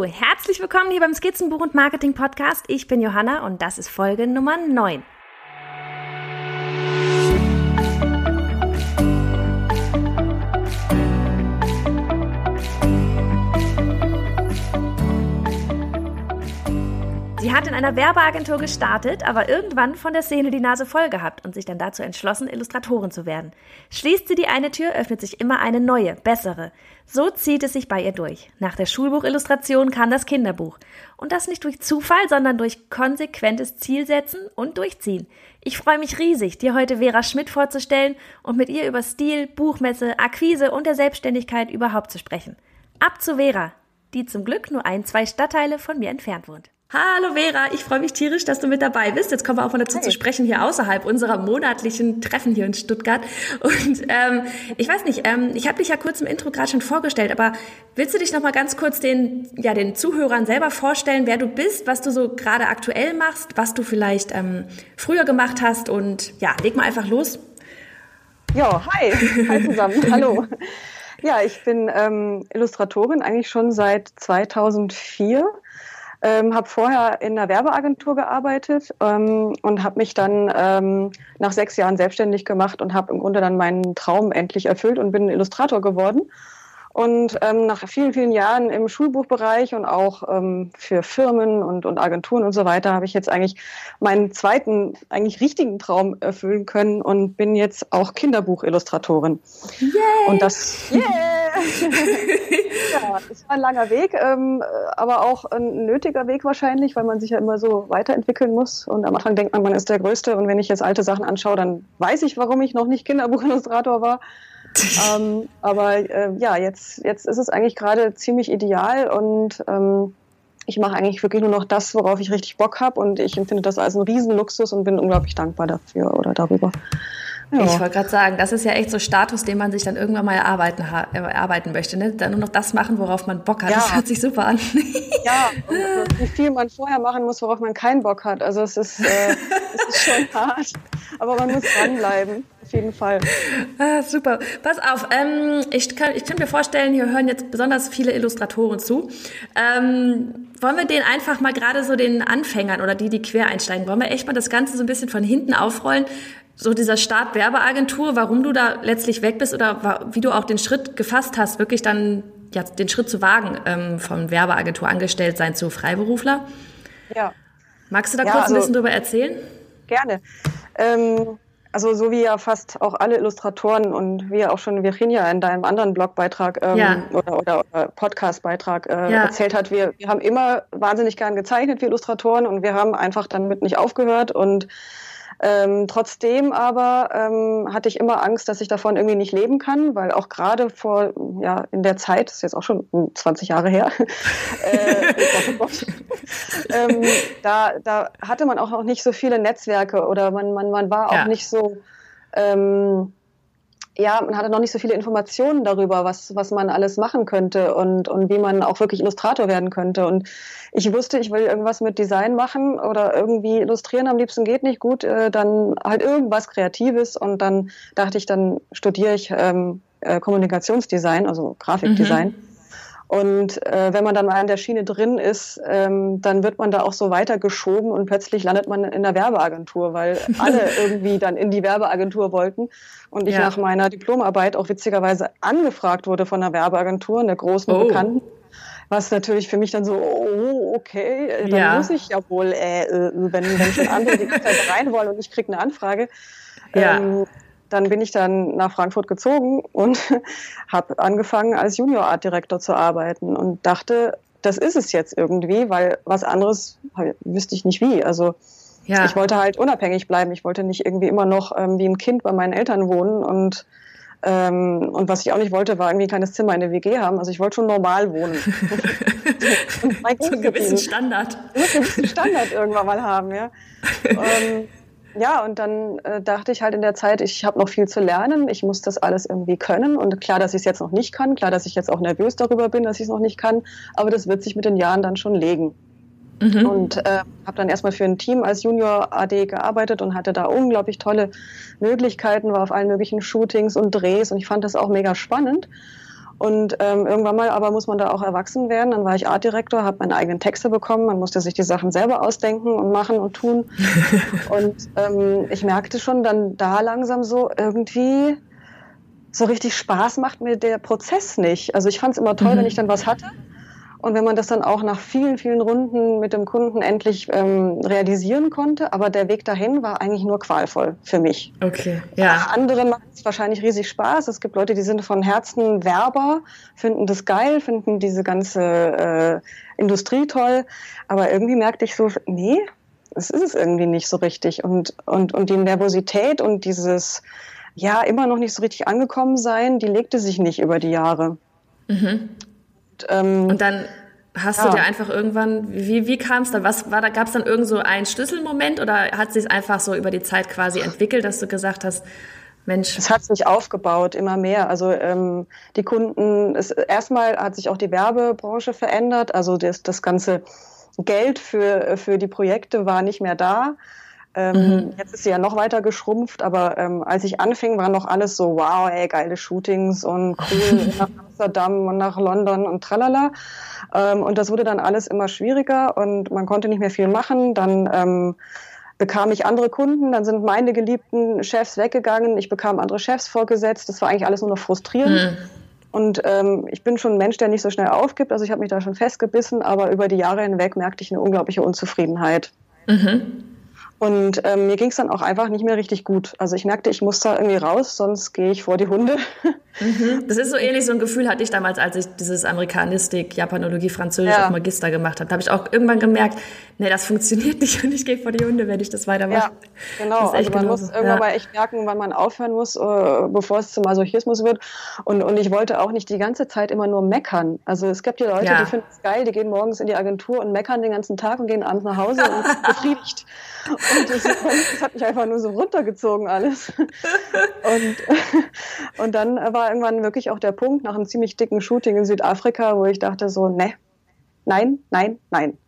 Herzlich willkommen hier beim Skizzenbuch und Marketing Podcast. Ich bin Johanna und das ist Folge Nummer 9. Sie hat in einer Werbeagentur gestartet, aber irgendwann von der Szene die Nase voll gehabt und sich dann dazu entschlossen, Illustratorin zu werden. Schließt sie die eine Tür, öffnet sich immer eine neue, bessere. So zieht es sich bei ihr durch. Nach der Schulbuchillustration kam das Kinderbuch. Und das nicht durch Zufall, sondern durch konsequentes Zielsetzen und Durchziehen. Ich freue mich riesig, dir heute Vera Schmidt vorzustellen und mit ihr über Stil, Buchmesse, Akquise und der Selbstständigkeit überhaupt zu sprechen. Ab zu Vera, die zum Glück nur ein, zwei Stadtteile von mir entfernt wohnt. Hallo Vera, ich freue mich tierisch, dass du mit dabei bist. Jetzt kommen wir auch mal dazu Hi. zu sprechen hier außerhalb unserer monatlichen Treffen hier in Stuttgart. Und ähm, ich weiß nicht, ähm, ich habe dich ja kurz im Intro gerade schon vorgestellt, aber willst du dich noch mal ganz kurz den, ja, den Zuhörern selber vorstellen, wer du bist, was du so gerade aktuell machst, was du vielleicht ähm, früher gemacht hast und ja, leg mal einfach los. Ja, hi, hi zusammen, hallo. Ja, ich bin ähm, Illustratorin eigentlich schon seit 2004 ähm, habe vorher in einer Werbeagentur gearbeitet ähm, und habe mich dann ähm, nach sechs Jahren selbstständig gemacht und habe im Grunde dann meinen Traum endlich erfüllt und bin Illustrator geworden. Und ähm, nach vielen, vielen Jahren im Schulbuchbereich und auch ähm, für Firmen und, und Agenturen und so weiter habe ich jetzt eigentlich meinen zweiten, eigentlich richtigen Traum erfüllen können und bin jetzt auch Kinderbuchillustratorin. Yay! Und das, yeah! Ja, es war ein langer Weg, ähm, aber auch ein nötiger Weg wahrscheinlich, weil man sich ja immer so weiterentwickeln muss. Und am Anfang denkt man, man ist der Größte. Und wenn ich jetzt alte Sachen anschaue, dann weiß ich, warum ich noch nicht Kinderbuchillustrator war ähm, aber äh, ja, jetzt, jetzt ist es eigentlich gerade ziemlich ideal und ähm, ich mache eigentlich wirklich nur noch das, worauf ich richtig Bock habe und ich empfinde das als einen Riesenluxus und bin unglaublich dankbar dafür oder darüber. Ja. Ich wollte gerade sagen, das ist ja echt so Status, den man sich dann irgendwann mal erarbeiten, erarbeiten möchte. Ne? Dann nur noch das machen, worauf man Bock hat. Ja. Das hört sich super an. Ja, und wie viel man vorher machen muss, worauf man keinen Bock hat. Also es ist, äh, es ist schon hart, aber man muss dranbleiben auf jeden Fall. Ah, super. Pass auf, ähm, ich, kann, ich kann mir vorstellen, hier hören jetzt besonders viele Illustratoren zu. Ähm, wollen wir den einfach mal gerade so den Anfängern oder die, die quer einsteigen, wollen wir echt mal das Ganze so ein bisschen von hinten aufrollen? So dieser Start Werbeagentur, warum du da letztlich weg bist oder wie du auch den Schritt gefasst hast, wirklich dann ja, den Schritt zu wagen, ähm, von Werbeagentur angestellt sein zu Freiberufler. Ja. Magst du da ja, kurz also, ein bisschen drüber erzählen? Gerne. Ähm, also so wie ja fast auch alle Illustratoren und wie ja auch schon Virginia in deinem anderen Blogbeitrag ähm, ja. oder, oder, oder Podcastbeitrag äh, ja. erzählt hat, wir, wir haben immer wahnsinnig gern gezeichnet, wir Illustratoren, und wir haben einfach damit nicht aufgehört und ähm, trotzdem aber ähm, hatte ich immer Angst, dass ich davon irgendwie nicht leben kann, weil auch gerade vor, ja, in der Zeit, das ist jetzt auch schon 20 Jahre her, äh, ähm, da, da hatte man auch noch nicht so viele Netzwerke oder man, man, man war auch ja. nicht so, ähm, ja, man hatte noch nicht so viele Informationen darüber, was, was man alles machen könnte und, und wie man auch wirklich Illustrator werden könnte. Und ich wusste, ich will irgendwas mit Design machen oder irgendwie illustrieren am liebsten geht nicht gut, äh, dann halt irgendwas Kreatives. Und dann dachte ich, dann studiere ich ähm, äh, Kommunikationsdesign, also Grafikdesign. Mhm. Und äh, wenn man dann mal in der Schiene drin ist, ähm, dann wird man da auch so weitergeschoben und plötzlich landet man in der Werbeagentur, weil alle irgendwie dann in die Werbeagentur wollten. Und ich ja. nach meiner Diplomarbeit auch witzigerweise angefragt wurde von einer Werbeagentur, einer großen oh. Bekannten. Was natürlich für mich dann so, oh, okay, äh, dann ja. muss ich ja wohl, äh, äh, wenn, wenn schon andere die Zeit rein wollen und ich kriege eine Anfrage. Ja. Ähm, dann bin ich dann nach Frankfurt gezogen und habe angefangen, als Junior Art Direktor zu arbeiten und dachte, das ist es jetzt irgendwie, weil was anderes wüsste ich nicht wie. Also ja. ich wollte halt unabhängig bleiben. Ich wollte nicht irgendwie immer noch ähm, wie ein Kind bei meinen Eltern wohnen und ähm, und was ich auch nicht wollte, war irgendwie ein kleines Zimmer in der WG haben. Also ich wollte schon normal wohnen. so einen gewissen Standard. einen gewissen Standard irgendwann mal haben, ja. Ähm, ja, und dann äh, dachte ich halt in der Zeit, ich habe noch viel zu lernen, ich muss das alles irgendwie können. Und klar, dass ich es jetzt noch nicht kann, klar, dass ich jetzt auch nervös darüber bin, dass ich es noch nicht kann, aber das wird sich mit den Jahren dann schon legen. Mhm. Und äh, habe dann erstmal für ein Team als Junior AD gearbeitet und hatte da unglaublich tolle Möglichkeiten, war auf allen möglichen Shootings und Drehs und ich fand das auch mega spannend. Und ähm, irgendwann mal aber muss man da auch erwachsen werden. Dann war ich Artdirektor, habe meine eigenen Texte bekommen. Man musste sich die Sachen selber ausdenken und machen und tun. und ähm, ich merkte schon dann da langsam so irgendwie so richtig Spaß macht mir der Prozess nicht. Also ich fand es immer toll, mhm. wenn ich dann was hatte. Und wenn man das dann auch nach vielen, vielen Runden mit dem Kunden endlich ähm, realisieren konnte, aber der Weg dahin war eigentlich nur qualvoll für mich. Okay, ja. Anderen macht es wahrscheinlich riesig Spaß. Es gibt Leute, die sind von Herzen Werber, finden das geil, finden diese ganze äh, Industrie toll. Aber irgendwie merkte ich so, nee, es ist es irgendwie nicht so richtig. Und, und, und die Nervosität und dieses, ja, immer noch nicht so richtig angekommen sein, die legte sich nicht über die Jahre. Mhm. Und, ähm, und dann hast ja. du dir einfach irgendwann, wie, wie kam es dann? Was war da, gab es dann irgend so einen Schlüsselmoment oder hat sich einfach so über die Zeit quasi entwickelt, dass du gesagt hast, Mensch. Es hat sich aufgebaut, immer mehr. Also ähm, die Kunden, es, erstmal hat sich auch die Werbebranche verändert, also das, das ganze Geld für, für die Projekte war nicht mehr da. Ähm, mhm. Jetzt ist sie ja noch weiter geschrumpft, aber ähm, als ich anfing, war noch alles so, wow, ey, geile Shootings und cool nach Amsterdam und nach London und tralala. Ähm, und das wurde dann alles immer schwieriger und man konnte nicht mehr viel machen. Dann ähm, bekam ich andere Kunden, dann sind meine geliebten Chefs weggegangen, ich bekam andere Chefs vorgesetzt. Das war eigentlich alles nur noch frustrierend. Mhm. Und ähm, ich bin schon ein Mensch, der nicht so schnell aufgibt. Also ich habe mich da schon festgebissen, aber über die Jahre hinweg merkte ich eine unglaubliche Unzufriedenheit. Mhm. Und ähm, mir ging es dann auch einfach nicht mehr richtig gut. Also ich merkte, ich muss da irgendwie raus, sonst gehe ich vor die Hunde. Mhm. Das ist so ähnlich, so ein Gefühl hatte ich damals, als ich dieses Amerikanistik, Japanologie, Französisch ja. auf Magister gemacht habe. Da habe ich auch irgendwann gemerkt, nee, das funktioniert nicht und ich gehe vor die Hunde, wenn ich das weitermache. Ja, genau. also man genauso. muss irgendwann ja. mal echt merken, wann man aufhören muss, uh, bevor es zum Masochismus wird. Und, und ich wollte auch nicht die ganze Zeit immer nur meckern. Also es gibt ja Leute, ja. die finden es geil, die gehen morgens in die Agentur und meckern den ganzen Tag und gehen abends nach Hause und sind befriedigt. Und das, das, hat mich einfach nur so runtergezogen alles. Und, und dann war irgendwann wirklich auch der Punkt nach einem ziemlich dicken Shooting in Südafrika, wo ich dachte so, ne, nein, nein, nein.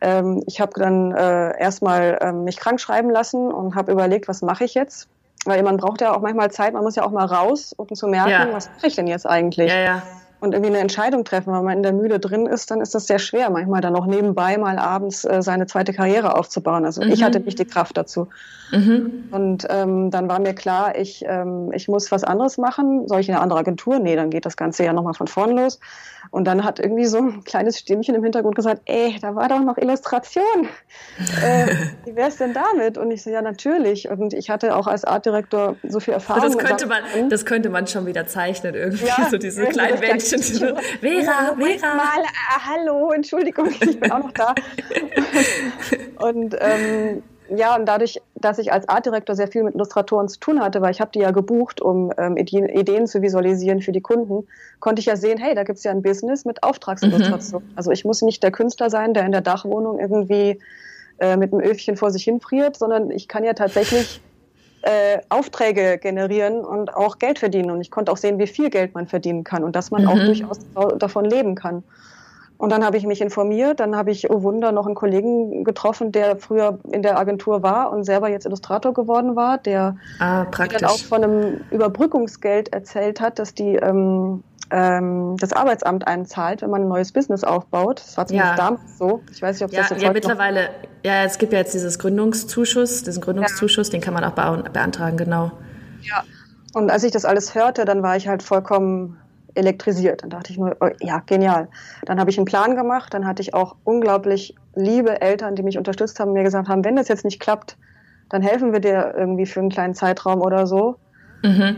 Ähm, ich habe dann äh, erstmal ähm, mich krank schreiben lassen und habe überlegt, was mache ich jetzt? Weil man braucht ja auch manchmal Zeit, man muss ja auch mal raus, um zu merken, ja. was mache ich denn jetzt eigentlich? Ja, ja und irgendwie eine Entscheidung treffen. Wenn man in der Mühle drin ist, dann ist das sehr schwer, manchmal dann noch nebenbei mal abends äh, seine zweite Karriere aufzubauen. Also mhm. ich hatte nicht die Kraft dazu. Mhm. Und ähm, dann war mir klar, ich, ähm, ich muss was anderes machen. Soll ich in eine andere Agentur? Nee, dann geht das Ganze ja nochmal von vorn los. Und dann hat irgendwie so ein kleines Stimmchen im Hintergrund gesagt, ey, da war doch noch Illustration. äh, wie wär's denn damit? Und ich so, ja, natürlich. Und ich hatte auch als Artdirektor so viel Erfahrung. Das könnte man, das könnte man schon wieder zeichnen, irgendwie, ja, so diese kleinen Männchen. Vera, ja, Vera. Mal, äh, hallo, Entschuldigung, ich bin auch noch da. und ähm, ja, und dadurch, dass ich als Artdirektor sehr viel mit Illustratoren zu tun hatte, weil ich habe die ja gebucht, um ähm, Ideen zu visualisieren für die Kunden, konnte ich ja sehen, hey, da gibt's ja ein Business mit Auftragsillustration. Mhm. Also ich muss nicht der Künstler sein, der in der Dachwohnung irgendwie äh, mit einem Öfchen vor sich hinfriert, sondern ich kann ja tatsächlich äh, Aufträge generieren und auch Geld verdienen. Und ich konnte auch sehen, wie viel Geld man verdienen kann und dass man mhm. auch durchaus davon leben kann. Und dann habe ich mich informiert, dann habe ich, oh Wunder, noch einen Kollegen getroffen, der früher in der Agentur war und selber jetzt Illustrator geworden war, der ah, dann auch von einem Überbrückungsgeld erzählt hat, dass die ähm, ähm, das Arbeitsamt einzahlt, wenn man ein neues Business aufbaut. Das war zumindest ja. damals so. Ich weiß nicht, ob ja, das jetzt Ja, mittlerweile, ja, es gibt ja jetzt dieses Gründungszuschuss, diesen Gründungszuschuss, ja. den kann man auch beantragen, genau. Ja. Und als ich das alles hörte, dann war ich halt vollkommen elektrisiert. Dann dachte ich nur, oh, ja, genial. Dann habe ich einen Plan gemacht, dann hatte ich auch unglaublich liebe Eltern, die mich unterstützt haben, mir gesagt haben, wenn das jetzt nicht klappt, dann helfen wir dir irgendwie für einen kleinen Zeitraum oder so. Mhm.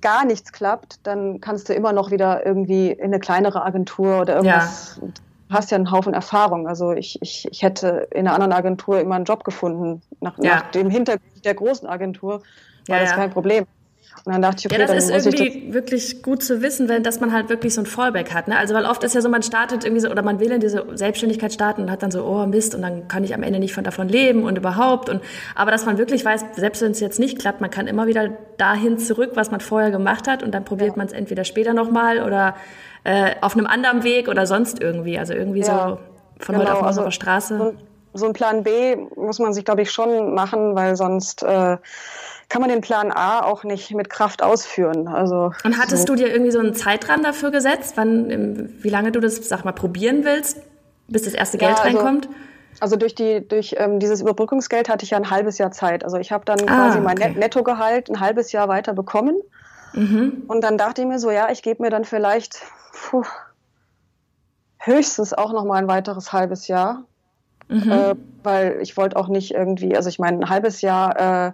Gar nichts klappt, dann kannst du immer noch wieder irgendwie in eine kleinere Agentur oder irgendwas. Ja. Du hast ja einen Haufen Erfahrung. Also ich, ich, ich hätte in einer anderen Agentur immer einen Job gefunden. Nach, ja. nach dem Hintergrund der großen Agentur war ja, das kein Problem. Und dann dachte ich, okay, ja, das ist irgendwie das wirklich gut zu wissen, wenn, dass man halt wirklich so ein Fallback hat. Ne? Also weil oft ist ja so, man startet irgendwie so, oder man will in diese Selbstständigkeit starten und hat dann so, oh Mist, und dann kann ich am Ende nicht von davon leben und überhaupt. Und aber dass man wirklich weiß, selbst wenn es jetzt nicht klappt, man kann immer wieder dahin zurück, was man vorher gemacht hat, und dann probiert ja. man es entweder später nochmal oder äh, auf einem anderen Weg oder sonst irgendwie. Also irgendwie ja. so von genau. heute auf also, Straße. So, so ein Plan B muss man sich, glaube ich, schon machen, weil sonst äh, kann man den Plan A auch nicht mit Kraft ausführen. Also und hattest so. du dir irgendwie so einen Zeitrahmen dafür gesetzt, wann, wie lange du das, sag mal, probieren willst, bis das erste Geld ja, also, reinkommt? Also durch die durch ähm, dieses Überbrückungsgeld hatte ich ja ein halbes Jahr Zeit. Also ich habe dann ah, quasi mein okay. Nettogehalt ein halbes Jahr weiter bekommen. Mhm. Und dann dachte ich mir so, ja, ich gebe mir dann vielleicht puh, höchstens auch noch mal ein weiteres halbes Jahr, mhm. äh, weil ich wollte auch nicht irgendwie, also ich meine, ein halbes Jahr äh,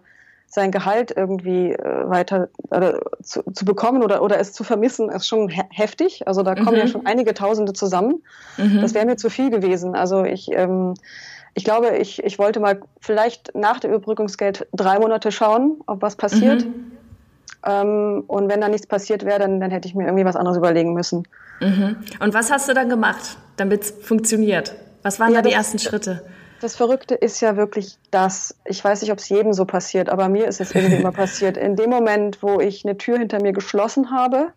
sein Gehalt irgendwie äh, weiter äh, zu, zu, bekommen oder, oder es zu vermissen, ist schon he heftig. Also da kommen mhm. ja schon einige Tausende zusammen. Mhm. Das wäre mir zu viel gewesen. Also ich, ähm, ich glaube, ich, ich wollte mal vielleicht nach dem Überbrückungsgeld drei Monate schauen, ob was passiert. Mhm. Ähm, und wenn da nichts passiert wäre, dann, dann hätte ich mir irgendwie was anderes überlegen müssen. Mhm. Und was hast du dann gemacht, damit es funktioniert? Was waren ja, da die ersten Schritte? Das Verrückte ist ja wirklich das, ich weiß nicht, ob es jedem so passiert, aber mir ist es irgendwie immer passiert. In dem Moment, wo ich eine Tür hinter mir geschlossen habe,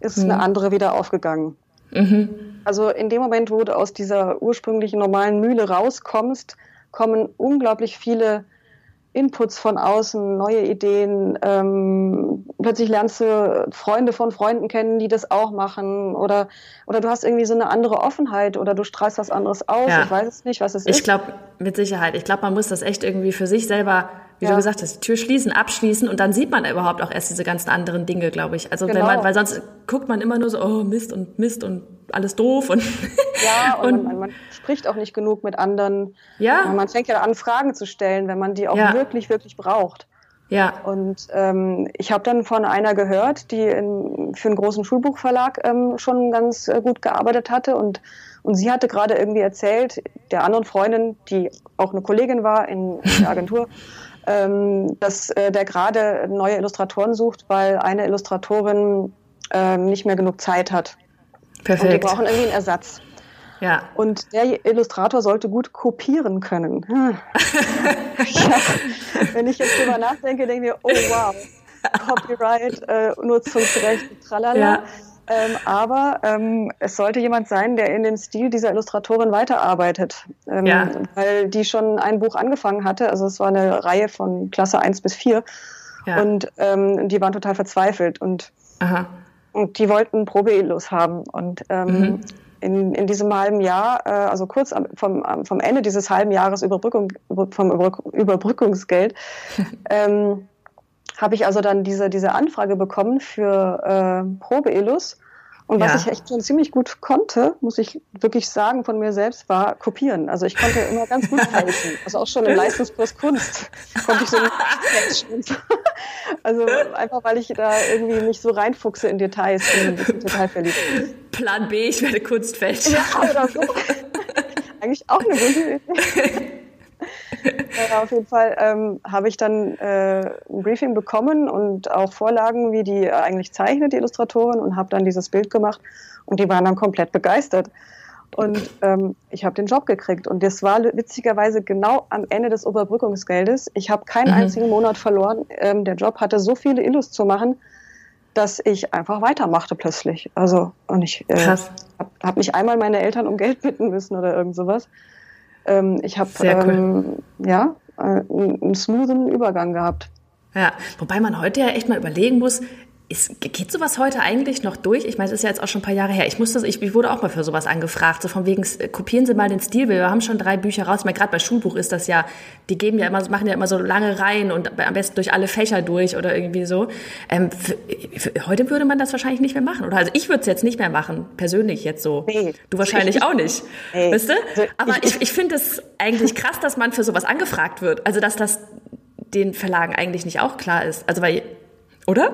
ist mhm. eine andere wieder aufgegangen. Mhm. Also in dem Moment, wo du aus dieser ursprünglichen normalen Mühle rauskommst, kommen unglaublich viele Inputs von außen, neue Ideen. Ähm, plötzlich lernst du Freunde von Freunden kennen, die das auch machen. Oder, oder du hast irgendwie so eine andere Offenheit oder du strahlst was anderes aus. Ja. Ich weiß es nicht, was es ich ist. Ich glaube, mit Sicherheit. Ich glaube, man muss das echt irgendwie für sich selber wie ja. du gesagt hast, die Tür schließen, abschließen und dann sieht man überhaupt auch erst diese ganzen anderen Dinge, glaube ich. Also genau. wenn man, weil sonst guckt man immer nur so, oh Mist und Mist und alles doof und ja und, und man, man, spricht auch nicht genug mit anderen. Ja. Man fängt ja an Fragen zu stellen, wenn man die auch ja. wirklich wirklich braucht. Ja. Und ähm, ich habe dann von einer gehört, die in, für einen großen Schulbuchverlag ähm, schon ganz äh, gut gearbeitet hatte und und sie hatte gerade irgendwie erzählt, der anderen Freundin, die auch eine Kollegin war in, in der Agentur, ähm, dass äh, der gerade neue Illustratoren sucht, weil eine Illustratorin äh, nicht mehr genug Zeit hat. Perfekt. Und die brauchen irgendwie einen Ersatz. Ja. Und der Illustrator sollte gut kopieren können. Hm. ja. Wenn ich jetzt drüber nachdenke, denke ich mir, oh wow, Copyright, äh, Nutzungsrecht, tralala. Ja. Ähm, aber ähm, es sollte jemand sein, der in dem Stil dieser Illustratorin weiterarbeitet. Ähm, ja. Weil die schon ein Buch angefangen hatte. Also es war eine Reihe von Klasse 1 bis 4. Ja. Und ähm, die waren total verzweifelt. Und, und die wollten Probe-Illus haben. Und ähm, mhm. In, in diesem halben Jahr, äh, also kurz am, vom, vom Ende dieses halben Jahres Überbrückung, vom Überbrückungsgeld, ähm, habe ich also dann diese, diese Anfrage bekommen für äh, Probe-Illus. Und was ja. ich echt schon ziemlich gut konnte, muss ich wirklich sagen von mir selbst, war kopieren. Also ich konnte immer ganz gut fälschen. Also auch schon im Leistungskurs Kunst konnte ich so. Also einfach, weil ich da irgendwie nicht so reinfuchse in Details bisschen total verliebt. Plan B, ich werde Kunst fälschen. Ja, oder so. Eigentlich auch eine gute Idee ja, auf jeden Fall ähm, habe ich dann äh, ein Briefing bekommen und auch Vorlagen, wie die eigentlich zeichnet, die Illustratorin, und habe dann dieses Bild gemacht und die waren dann komplett begeistert. Und ähm, ich habe den Job gekriegt. Und das war witzigerweise genau am Ende des Überbrückungsgeldes. Ich habe keinen mhm. einzigen Monat verloren. Ähm, der Job hatte so viele Illus zu machen, dass ich einfach weitermachte plötzlich. Also, und ich äh, habe hab nicht einmal meine Eltern um Geld bitten müssen oder irgend sowas. Ähm, ich habe cool. ähm, ja, äh, einen smoothen Übergang gehabt. Ja, wobei man heute ja echt mal überlegen muss, ist, geht sowas heute eigentlich noch durch? Ich meine, das ist ja jetzt auch schon ein paar Jahre her. Ich musste, ich, ich wurde auch mal für sowas angefragt, so von wegen, kopieren Sie mal den Stil. Wir haben schon drei Bücher raus. Ich meine, gerade bei Schulbuch ist das ja, die geben ja immer, machen ja immer so lange Reihen und am besten durch alle Fächer durch oder irgendwie so. Ähm, für, für, heute würde man das wahrscheinlich nicht mehr machen, oder? Also ich würde es jetzt nicht mehr machen, persönlich jetzt so. Nee. Du wahrscheinlich ich, auch nicht. Nee. Weißt du? Also Aber ich, ich, ich finde es eigentlich krass, dass man für sowas angefragt wird. Also, dass das den Verlagen eigentlich nicht auch klar ist. Also, weil oder?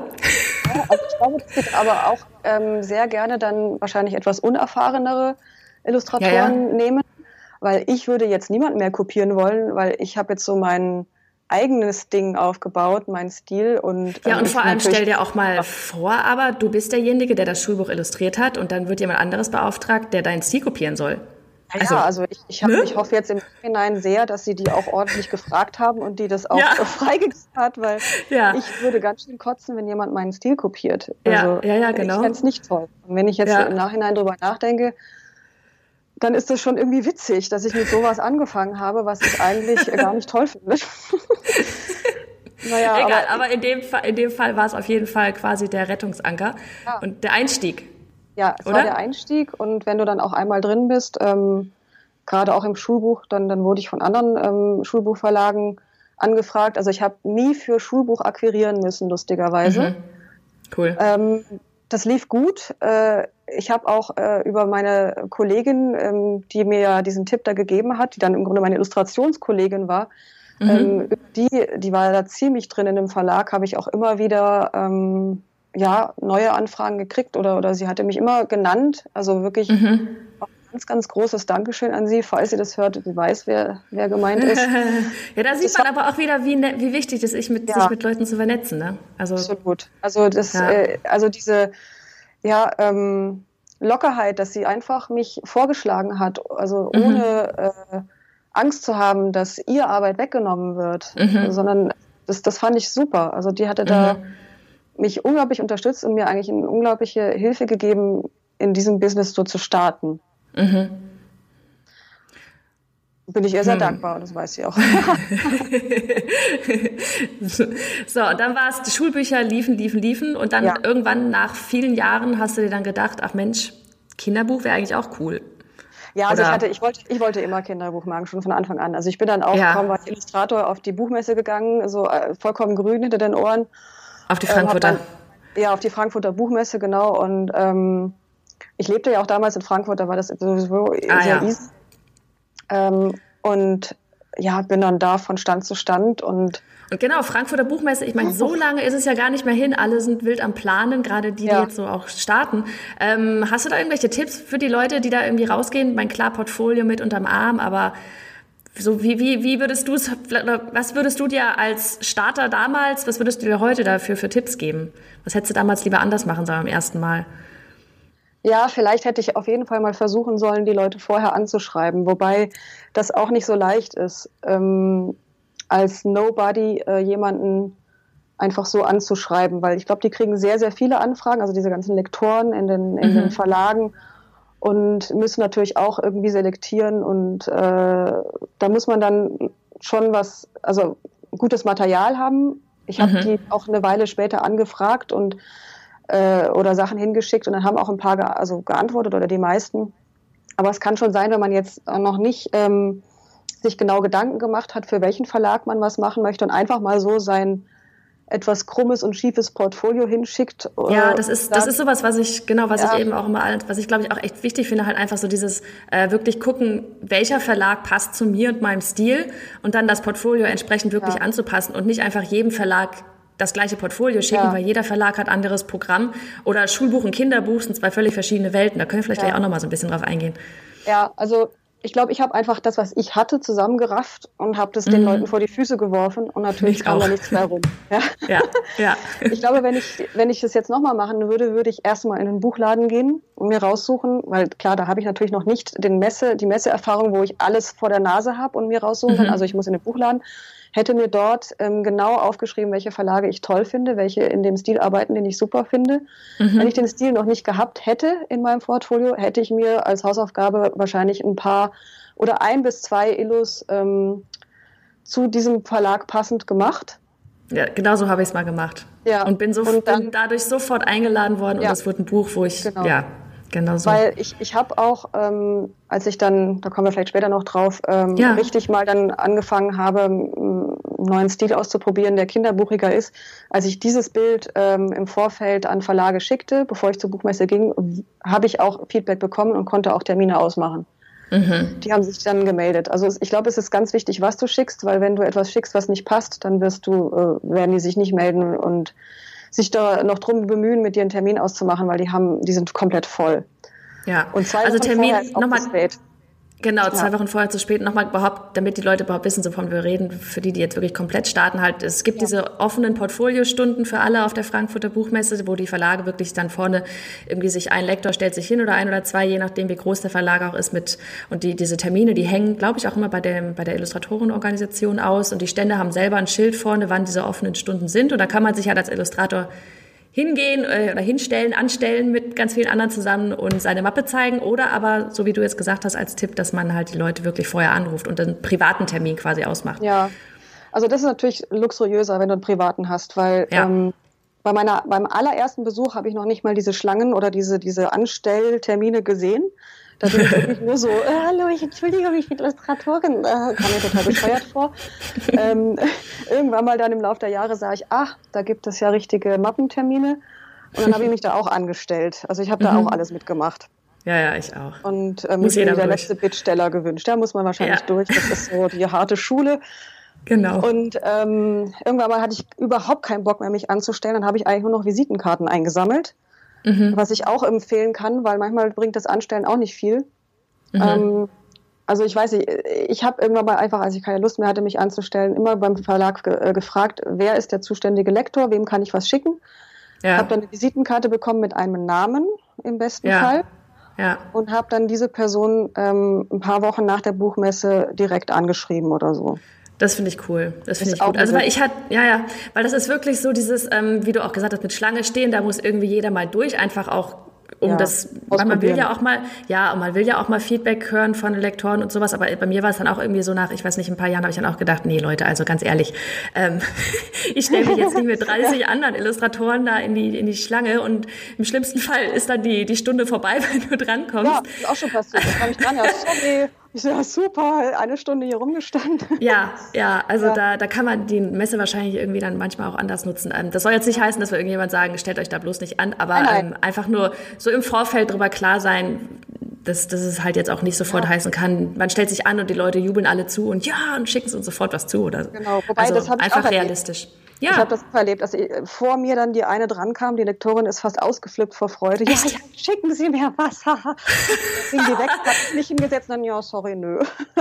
Ja, also ich glaube, das wird aber auch ähm, sehr gerne dann wahrscheinlich etwas unerfahrenere Illustratoren ja, ja. nehmen, weil ich würde jetzt niemanden mehr kopieren wollen, weil ich habe jetzt so mein eigenes Ding aufgebaut, mein Stil und ja und ähm, vor allem stell dir auch mal vor, aber du bist derjenige, der das Schulbuch illustriert hat und dann wird jemand anderes beauftragt, der deinen Stil kopieren soll. Also, ja, also ich, ich, hab, ne? ich hoffe jetzt im Nachhinein sehr, dass sie die auch ordentlich gefragt haben und die das auch ja. freigegeben hat, weil ja. ich würde ganz schön kotzen, wenn jemand meinen Stil kopiert. Also, ja, ja, ja, genau. Ich fände es nicht toll. Und wenn ich jetzt im Nachhinein drüber nachdenke, dann ist das schon irgendwie witzig, dass ich mit sowas angefangen habe, was ich eigentlich gar nicht toll finde. naja, Egal, aber, aber, in, dem Fall, in dem Fall war es auf jeden Fall quasi der Rettungsanker und der Einstieg. Ja, es oder? war der Einstieg und wenn du dann auch einmal drin bist, ähm, gerade auch im Schulbuch, dann, dann wurde ich von anderen ähm, Schulbuchverlagen angefragt. Also ich habe nie für Schulbuch akquirieren müssen, lustigerweise. Mhm. Cool. Ähm, das lief gut. Äh, ich habe auch äh, über meine Kollegin, ähm, die mir ja diesen Tipp da gegeben hat, die dann im Grunde meine Illustrationskollegin war, mhm. ähm, die, die war da ziemlich drin in dem Verlag, habe ich auch immer wieder ähm, ja, neue Anfragen gekriegt oder, oder sie hatte mich immer genannt. Also wirklich mhm. ganz, ganz großes Dankeschön an Sie, falls sie das hört, sie weiß, wer, wer gemeint ist. ja, da sieht das man aber auch wieder, wie, ne, wie wichtig es ist, mit, ja. sich mit Leuten zu vernetzen. Ne? Also, Absolut. Also, das, ja. äh, also diese ja, ähm, Lockerheit, dass sie einfach mich vorgeschlagen hat, also mhm. ohne äh, Angst zu haben, dass ihr Arbeit weggenommen wird, mhm. sondern das, das fand ich super. Also die hatte da mhm. Mich unglaublich unterstützt und mir eigentlich eine unglaubliche Hilfe gegeben, in diesem Business so zu starten. Mhm. Bin ich ihr sehr hm. dankbar, das weiß sie auch. so, und dann war es, die Schulbücher liefen, liefen, liefen und dann ja. irgendwann nach vielen Jahren hast du dir dann gedacht, ach Mensch, Kinderbuch wäre eigentlich auch cool. Ja, also ich hatte, ich wollte, ich wollte immer Kinderbuch machen, schon von Anfang an. Also ich bin dann auch ja. kaum als Illustrator auf die Buchmesse gegangen, so äh, vollkommen grün hinter den Ohren. Auf die Frankfurter. Ähm, dann, ja, auf die Frankfurter Buchmesse, genau. Und ähm, ich lebte ja auch damals in Frankfurt, da war das sowieso ah, sehr ja. easy. Ähm, und ja, bin dann da von Stand zu Stand und und genau, Frankfurter Buchmesse, ich meine, so lange ist es ja gar nicht mehr hin. Alle sind wild am Planen, gerade die, ja. die jetzt so auch starten. Ähm, hast du da irgendwelche Tipps für die Leute, die da irgendwie rausgehen? Mein klar Portfolio mit unterm Arm, aber so wie, wie, wie würdest du es, was würdest du dir als Starter damals, was würdest du dir heute dafür für Tipps geben? Was hättest du damals lieber anders machen sollen am ersten Mal? Ja, vielleicht hätte ich auf jeden Fall mal versuchen sollen, die Leute vorher anzuschreiben, wobei das auch nicht so leicht ist, ähm, als Nobody äh, jemanden einfach so anzuschreiben, weil ich glaube, die kriegen sehr, sehr viele Anfragen, also diese ganzen Lektoren in den, in mhm. den Verlagen und müssen natürlich auch irgendwie selektieren und äh, da muss man dann schon was, also gutes Material haben. Ich habe mhm. die auch eine Weile später angefragt und äh, oder Sachen hingeschickt und dann haben auch ein paar ge also geantwortet oder die meisten. Aber es kann schon sein, wenn man jetzt noch nicht ähm, sich genau Gedanken gemacht hat, für welchen Verlag man was machen möchte und einfach mal so sein etwas krummes und schiefes Portfolio hinschickt. Ja, das ist, das ist sowas, was ich, genau, was ja. ich eben auch immer, was ich glaube ich auch echt wichtig finde, halt einfach so dieses äh, wirklich gucken, welcher Verlag passt zu mir und meinem Stil und dann das Portfolio entsprechend wirklich ja. anzupassen und nicht einfach jedem Verlag das gleiche Portfolio schicken, ja. weil jeder Verlag hat anderes Programm. Oder Schulbuch und Kinderbuch sind zwei völlig verschiedene Welten. Da können wir vielleicht ja. gleich auch noch mal so ein bisschen drauf eingehen. Ja, also ich glaube, ich habe einfach das, was ich hatte, zusammengerafft und habe das mhm. den Leuten vor die Füße geworfen und natürlich ich kam auch. da nichts mehr rum. Ja, ja. ja. Ich glaube, wenn ich, wenn ich das jetzt nochmal machen würde, würde ich erstmal in den Buchladen gehen und mir raussuchen, weil klar, da habe ich natürlich noch nicht den Messe, die Messeerfahrung, wo ich alles vor der Nase habe und mir raussuchen kann. Mhm. Also ich muss in den Buchladen hätte mir dort ähm, genau aufgeschrieben, welche Verlage ich toll finde, welche in dem Stil arbeiten, den ich super finde. Mhm. Wenn ich den Stil noch nicht gehabt hätte in meinem Portfolio, hätte ich mir als Hausaufgabe wahrscheinlich ein paar oder ein bis zwei Illus ähm, zu diesem Verlag passend gemacht. Ja, genau so habe ich es mal gemacht. Ja. Und bin, so, und dann, bin dadurch sofort eingeladen worden ja. und es wurde ein Buch, wo ich, genau. ja, Genau so. Weil ich, ich habe auch, ähm, als ich dann, da kommen wir vielleicht später noch drauf, ähm, ja. richtig mal dann angefangen habe, einen neuen Stil auszuprobieren, der kinderbuchiger ist, als ich dieses Bild ähm, im Vorfeld an Verlage schickte, bevor ich zur Buchmesse ging, habe ich auch Feedback bekommen und konnte auch Termine ausmachen. Mhm. Die haben sich dann gemeldet. Also ich glaube, es ist ganz wichtig, was du schickst, weil wenn du etwas schickst, was nicht passt, dann wirst du, äh, werden die sich nicht melden und sich da noch drum bemühen, mit dir einen Termin auszumachen, weil die haben, die sind komplett voll. Ja, und zwei also Termin nochmal. Genau, zwei ja. Wochen vorher zu spät. Nochmal überhaupt, damit die Leute überhaupt wissen, wovon wir reden, für die, die jetzt wirklich komplett starten, halt, es gibt ja. diese offenen Portfoliostunden für alle auf der Frankfurter Buchmesse, wo die Verlage wirklich dann vorne irgendwie sich ein Lektor stellt sich hin oder ein oder zwei, je nachdem, wie groß der Verlag auch ist mit, und die, diese Termine, die hängen, glaube ich, auch immer bei dem, bei der Illustratorenorganisation aus und die Stände haben selber ein Schild vorne, wann diese offenen Stunden sind und da kann man sich halt als Illustrator hingehen äh, oder hinstellen, anstellen mit ganz vielen anderen zusammen und seine Mappe zeigen oder aber, so wie du jetzt gesagt hast, als Tipp, dass man halt die Leute wirklich vorher anruft und einen privaten Termin quasi ausmacht. Ja. Also das ist natürlich luxuriöser, wenn du einen privaten hast, weil ja. ähm, bei meiner, beim allerersten Besuch habe ich noch nicht mal diese Schlangen oder diese, diese Anstelltermine gesehen. Da bin ich wirklich nur so, äh, hallo, ich entschuldige mich, ich bin Illustratorin, äh, kam mir total bescheuert vor. ähm, irgendwann mal dann im Laufe der Jahre sah ich, ach, da gibt es ja richtige Mappentermine. Und dann habe ich mich da auch angestellt. Also ich habe da mhm. auch alles mitgemacht. Ja, ja, ich auch. Und ähm, muss mir der durch. letzte Bittsteller gewünscht. Da muss man wahrscheinlich ja. durch. Das ist so die harte Schule. Genau. Und ähm, irgendwann mal hatte ich überhaupt keinen Bock mehr, mich anzustellen. Dann habe ich eigentlich nur noch Visitenkarten eingesammelt, mhm. was ich auch empfehlen kann, weil manchmal bringt das Anstellen auch nicht viel. Mhm. Ähm, also ich weiß nicht, ich habe irgendwann mal einfach, als ich keine Lust mehr hatte, mich anzustellen, immer beim Verlag ge äh, gefragt, wer ist der zuständige Lektor, wem kann ich was schicken. Ja. Habe dann eine Visitenkarte bekommen mit einem Namen im besten ja. Fall ja. und habe dann diese Person ähm, ein paar Wochen nach der Buchmesse direkt angeschrieben oder so. Das finde ich cool. Das finde ich gut. Also weil ich hatte, ja, ja, weil das ist wirklich so dieses, ähm, wie du auch gesagt hast, mit Schlange stehen, da muss irgendwie jeder mal durch, einfach auch um ja, das, weil man will ja auch mal, ja, und man will ja auch mal Feedback hören von Lektoren und sowas, aber bei mir war es dann auch irgendwie so nach, ich weiß nicht, ein paar Jahren habe ich dann auch gedacht, nee, Leute, also ganz ehrlich, ähm, ich stelle mich jetzt nicht mit 30 ja. anderen Illustratoren da in die, in die Schlange und im schlimmsten Fall ist dann die, die Stunde vorbei, wenn du drankommst. Ja, ist auch schon passiert, da kam ich dran, ja, sorry. Ja, super, eine Stunde hier rumgestanden. Ja, ja, also ja. Da, da kann man die Messe wahrscheinlich irgendwie dann manchmal auch anders nutzen. Ähm, das soll jetzt nicht heißen, dass wir irgendjemand sagen, stellt euch da bloß nicht an, aber nein, nein. Ähm, einfach nur so im Vorfeld drüber klar sein, dass, dass es halt jetzt auch nicht sofort ja. heißen kann, man stellt sich an und die Leute jubeln alle zu und ja, und schicken uns sofort was zu. Oder, genau, wobei also das einfach realistisch. Erlebt. Ja. Ich habe das erlebt, dass vor mir dann die eine drankam, die Lektorin ist fast ausgeflippt vor Freude. Ja, ja, schicken Sie mir Wasser. Ging die weg, hat nicht hingesetzt, dann ja, sorry, nö.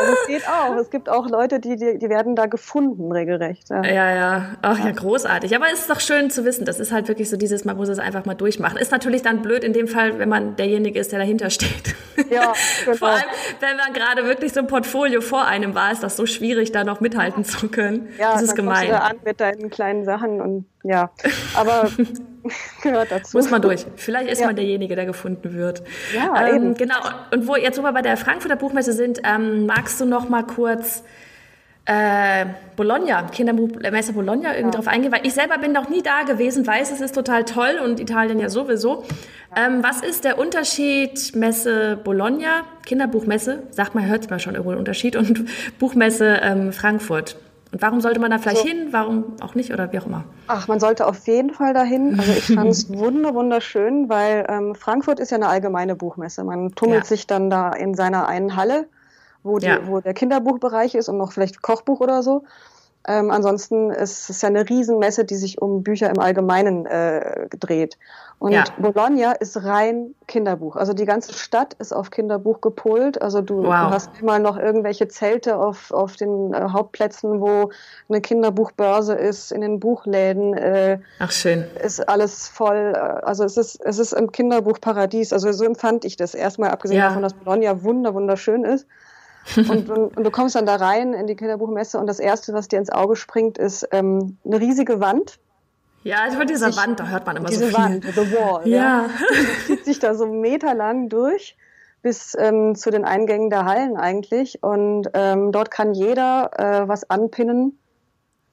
also es geht auch. Es gibt auch Leute, die, die, die werden da gefunden, regelrecht. Ja, ja. ja. Ach ja, großartig. Aber es ist doch schön zu wissen. Das ist halt wirklich so dieses, man muss es einfach mal durchmachen. Ist natürlich dann blöd in dem Fall, wenn man derjenige ist, der dahinter steht. Ja, genau. Vor allem, wenn man gerade wirklich so ein Portfolio vor einem war, ist das so schwierig, da noch mithalten zu können. Ja, das ist gemein. Du an mit deinen kleinen Sachen und ja, aber gehört dazu. Muss man durch. Vielleicht ist ja. man derjenige, der gefunden wird. Ja, ähm, eben. Genau. Und wo jetzt, wo wir bei der Frankfurter Buchmesse sind, ähm, magst du noch mal kurz äh, Bologna, Kinderbuchmesse Bologna irgendwie ja. drauf eingehen, weil ich selber bin noch nie da gewesen, weiß, es ist total toll und Italien ja sowieso. Ähm, was ist der Unterschied Messe Bologna, Kinderbuchmesse, sagt man, hört man schon irgendwo einen Unterschied, und Buchmesse ähm, Frankfurt? Und warum sollte man da vielleicht so. hin, warum auch nicht oder wie auch immer? Ach, man sollte auf jeden Fall dahin. Also ich fand es wunderschön, weil ähm, Frankfurt ist ja eine allgemeine Buchmesse. Man tummelt ja. sich dann da in seiner einen Halle wo, die, ja. wo der Kinderbuchbereich ist und noch vielleicht Kochbuch oder so. Ähm, ansonsten ist es ja eine Riesenmesse, die sich um Bücher im Allgemeinen äh, dreht. Und ja. Bologna ist rein Kinderbuch. Also die ganze Stadt ist auf Kinderbuch gepolt. Also du, wow. du hast immer noch irgendwelche Zelte auf, auf den äh, Hauptplätzen, wo eine Kinderbuchbörse ist, in den Buchläden. Äh, Ach schön. Ist alles voll. Also es ist, es ist ein Kinderbuchparadies. Also so empfand ich das. Erstmal abgesehen ja. davon, dass Bologna wunder, wunderschön ist. Und, und, du kommst dann da rein in die Kinderbuchmesse und das Erste, was dir ins Auge springt, ist ähm, eine riesige Wand. Ja, also von dieser sich, Wand, da hört man immer diese so viel. Wand, the wall. Ja. ja. Die zieht sich da so meterlang durch bis ähm, zu den Eingängen der Hallen eigentlich. Und ähm, dort kann jeder äh, was anpinnen.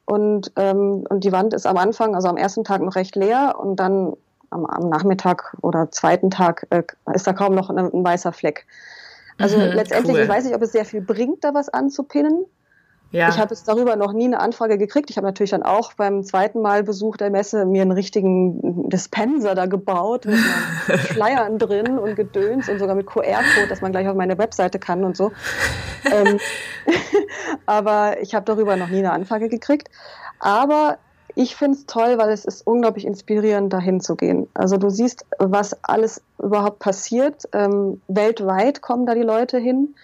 Und, ähm, und die Wand ist am Anfang, also am ersten Tag noch recht leer und dann am, am Nachmittag oder zweiten Tag äh, ist da kaum noch ein, ein weißer Fleck. Also mhm, letztendlich, cool. ich weiß nicht, ob es sehr viel bringt, da was anzupinnen. Ja. Ich habe jetzt darüber noch nie eine Anfrage gekriegt. Ich habe natürlich dann auch beim zweiten Mal Besuch der Messe mir einen richtigen Dispenser da gebaut mit Schleiern drin und Gedöns und sogar mit QR-Code, dass man gleich auf meine Webseite kann und so. ähm, aber ich habe darüber noch nie eine Anfrage gekriegt. Aber ich finde es toll, weil es ist unglaublich inspirierend, dahin zu gehen. Also du siehst, was alles überhaupt passiert. Ähm, weltweit kommen da die Leute hin.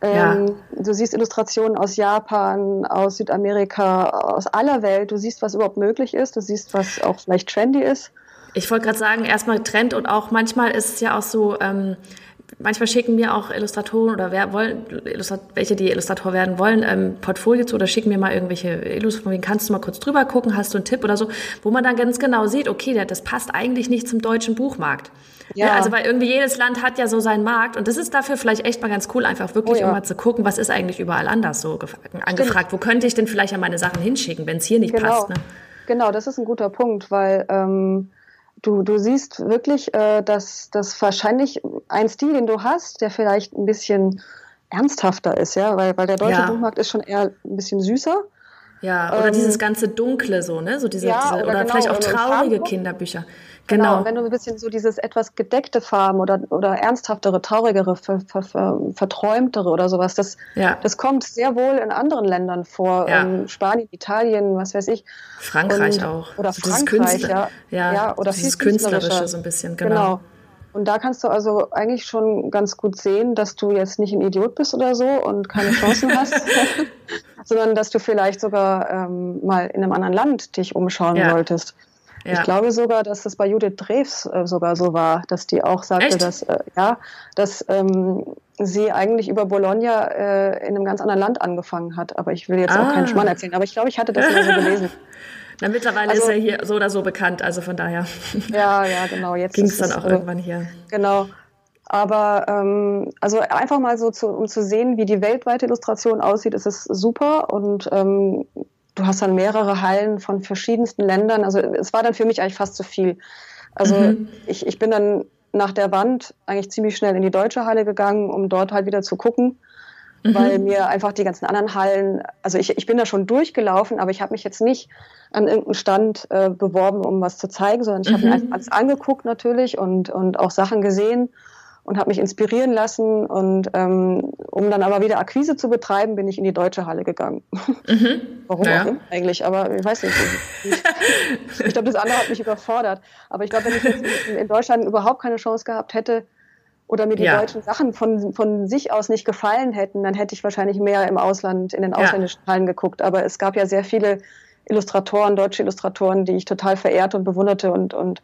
Ähm, ja. Du siehst Illustrationen aus Japan, aus Südamerika, aus aller Welt. Du siehst, was überhaupt möglich ist. Du siehst, was auch vielleicht trendy ist. Ich wollte gerade sagen, erstmal Trend und auch manchmal ist es ja auch so, ähm, manchmal schicken mir auch Illustratoren oder wer wollen, welche die Illustrator werden wollen, ähm, Portfolio zu oder schicken mir mal irgendwelche Illustrationen, kannst du mal kurz drüber gucken, hast du einen Tipp oder so, wo man dann ganz genau sieht, okay, das passt eigentlich nicht zum deutschen Buchmarkt. Ja. ja. also weil irgendwie jedes Land hat ja so seinen Markt und das ist dafür vielleicht echt mal ganz cool, einfach wirklich oh ja. um mal zu gucken, was ist eigentlich überall anders so angefragt. Stimmt. Wo könnte ich denn vielleicht ja meine Sachen hinschicken, wenn es hier nicht genau. passt? Ne? Genau, das ist ein guter Punkt, weil ähm, du, du siehst wirklich, äh, dass das wahrscheinlich ein Stil, den du hast, der vielleicht ein bisschen ernsthafter ist, ja, weil, weil der deutsche ja. Buchmarkt ist schon eher ein bisschen süßer. Ja, oder ähm, dieses ganze Dunkle so, ne? So diese, ja, diese oder, oder genau, vielleicht auch traurige Kinderbücher. Genau. genau. Wenn du ein bisschen so dieses etwas gedeckte Farben oder, oder ernsthaftere, traurigere, ver, ver, ver, verträumtere oder sowas, das, ja. das kommt sehr wohl in anderen Ländern vor. Ja. Ähm, Spanien, Italien, was weiß ich. Frankreich Und, auch. Oder also Frankreich, ja. ja. Ja, oder dieses Künstlerische so ein bisschen, genau. genau. Und da kannst du also eigentlich schon ganz gut sehen, dass du jetzt nicht ein Idiot bist oder so und keine Chancen hast, sondern dass du vielleicht sogar ähm, mal in einem anderen Land dich umschauen ja. solltest. Ja. Ich glaube sogar, dass das bei Judith Drews äh, sogar so war, dass die auch sagte, Echt? dass äh, ja, dass ähm, sie eigentlich über Bologna äh, in einem ganz anderen Land angefangen hat. Aber ich will jetzt ah. auch keinen ah. Schmarrn erzählen. Aber ich glaube, ich hatte das mal so gelesen. Na, mittlerweile also, ist er hier so oder so bekannt, also von daher. Ja, ja, genau. Jetzt ging es dann auch irgendwann hier. Genau. Aber ähm, also einfach mal so, zu, um zu sehen, wie die weltweite Illustration aussieht, ist es super. Und ähm, du hast dann mehrere Hallen von verschiedensten Ländern. Also es war dann für mich eigentlich fast zu viel. Also mhm. ich, ich bin dann nach der Wand eigentlich ziemlich schnell in die deutsche Halle gegangen, um dort halt wieder zu gucken, mhm. weil mir einfach die ganzen anderen Hallen, also ich, ich bin da schon durchgelaufen, aber ich habe mich jetzt nicht an irgendeinem Stand äh, beworben, um was zu zeigen, sondern ich mhm. habe mir alles angeguckt natürlich und, und auch Sachen gesehen und habe mich inspirieren lassen. Und ähm, um dann aber wieder Akquise zu betreiben, bin ich in die deutsche Halle gegangen. Mhm. Warum immer eigentlich, aber ich weiß nicht. Ich, ich glaube, das andere hat mich überfordert. Aber ich glaube, wenn ich jetzt in, in, Deutschland überhaupt keine Chance gehabt hätte oder mir die ja. deutschen Sachen von, von sich aus nicht gefallen hätten, dann hätte ich wahrscheinlich mehr im Ausland, in den ausländischen ja. Hallen geguckt. Aber es gab ja sehr viele Illustratoren, deutsche Illustratoren, die ich total verehrte und bewunderte und, und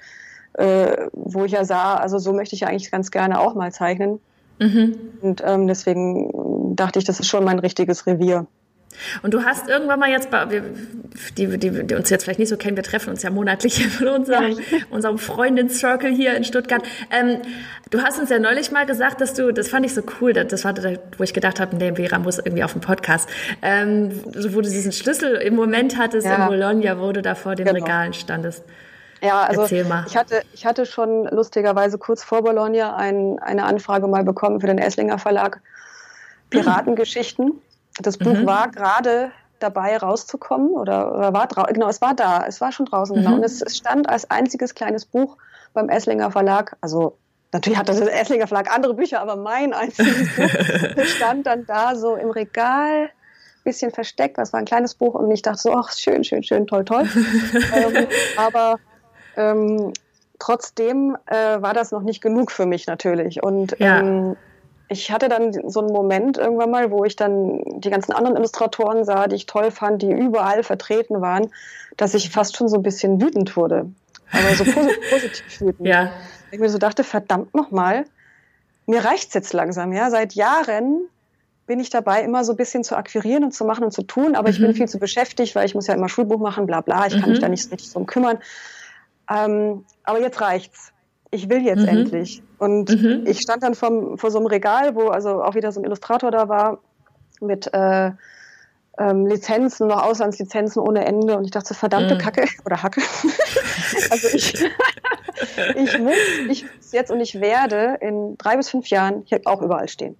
äh, wo ich ja sah, also so möchte ich ja eigentlich ganz gerne auch mal zeichnen. Mhm. Und ähm, deswegen dachte ich, das ist schon mein richtiges Revier. Und du hast irgendwann mal jetzt, die, die, die, uns jetzt vielleicht nicht so kennen, wir treffen uns ja monatlich in unserem, ja. unserem Freundin-Circle hier in Stuttgart. Ähm, du hast uns ja neulich mal gesagt, dass du, das fand ich so cool, das war, da, wo ich gedacht habe, nee, Vera muss irgendwie auf dem Podcast, ähm, wo du diesen Schlüssel im Moment hattest ja. in Bologna, wo du da vor den genau. Regalen standest. Ja, also ich hatte, ich hatte schon lustigerweise kurz vor Bologna ein, eine Anfrage mal bekommen für den Esslinger Verlag Piratengeschichten. Das Buch mhm. war gerade dabei rauszukommen oder, oder war genau, es war da, es war schon draußen genau. mhm. genau. Und es, es, stand als einziges kleines Buch beim Esslinger Verlag, also natürlich hat das Esslinger Verlag andere Bücher, aber mein einziges Buch stand dann da so im Regal bisschen versteckt. Das war ein kleines Buch und ich dachte so, ach, schön, schön, schön, toll, toll. ähm, aber ähm, trotzdem äh, war das noch nicht genug für mich natürlich. Und ja. ähm, ich hatte dann so einen Moment irgendwann mal, wo ich dann die ganzen anderen Illustratoren sah, die ich toll fand, die überall vertreten waren, dass ich fast schon so ein bisschen wütend wurde. Aber so positiv, positiv wütend. Ja. Ich mir so dachte, verdammt nochmal, mir reicht's jetzt langsam, ja. Seit Jahren bin ich dabei, immer so ein bisschen zu akquirieren und zu machen und zu tun, aber mhm. ich bin mhm. viel zu beschäftigt, weil ich muss ja immer Schulbuch machen, bla bla, ich kann mhm. mich da nicht richtig drum kümmern. Ähm, aber jetzt reicht's. Ich will jetzt mhm. endlich. Und mhm. ich stand dann vom, vor so einem Regal, wo also auch wieder so ein Illustrator da war mit äh, ähm, Lizenzen, noch Auslandslizenzen ohne Ende. Und ich dachte, verdammte mhm. Kacke oder Hacke. also ich, ich muss, ich muss jetzt und ich werde in drei bis fünf Jahren hier auch überall stehen.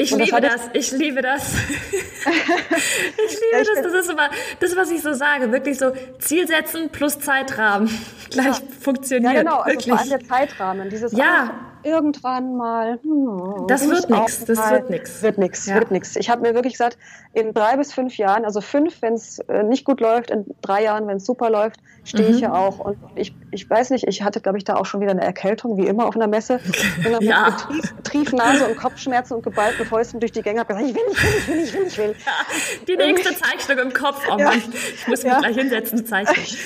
Ich liebe das, ich liebe das. ich liebe das. Das ist immer das, was ich so sage. Wirklich so Ziel setzen plus Zeitrahmen gleich ja. funktioniert. Ja, genau. Also wirklich. vor allem der Zeitrahmen. Dieses ja. Ah, irgendwann mal. Hm, das wird nichts. Das wird nichts. Wird nichts. Ja. Wird nichts. Ich habe mir wirklich gesagt, in drei bis fünf Jahren, also fünf, wenn es äh, nicht gut läuft, in drei Jahren, wenn es super läuft, stehe mhm. ich ja auch. Und ich, ich weiß nicht, ich hatte, glaube ich, da auch schon wieder eine Erkältung, wie immer auf einer Messe. Bin dann ja. mit Trief, Triefnase und Kopfschmerzen und geballten Fäusten durch die Gänge habe gesagt, ich will, ich will, ich will, ich will, ich will. Ja, die nächste Zeichnung im Kopf. Oh Mann, ich muss mich gleich hinsetzen, zeichnen.